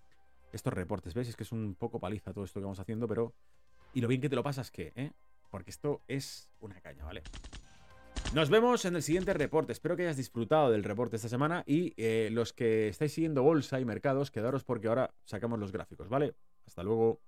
Estos reportes, ¿ves? Es que es un poco paliza todo esto que vamos haciendo, pero y lo bien que te lo pasas que, ¿eh? Porque esto es una caña, ¿vale? Nos vemos en el siguiente reporte. Espero que hayas disfrutado del reporte esta semana y eh, los que estáis siguiendo bolsa y mercados, quedaros porque ahora sacamos los gráficos, ¿vale? Hasta luego.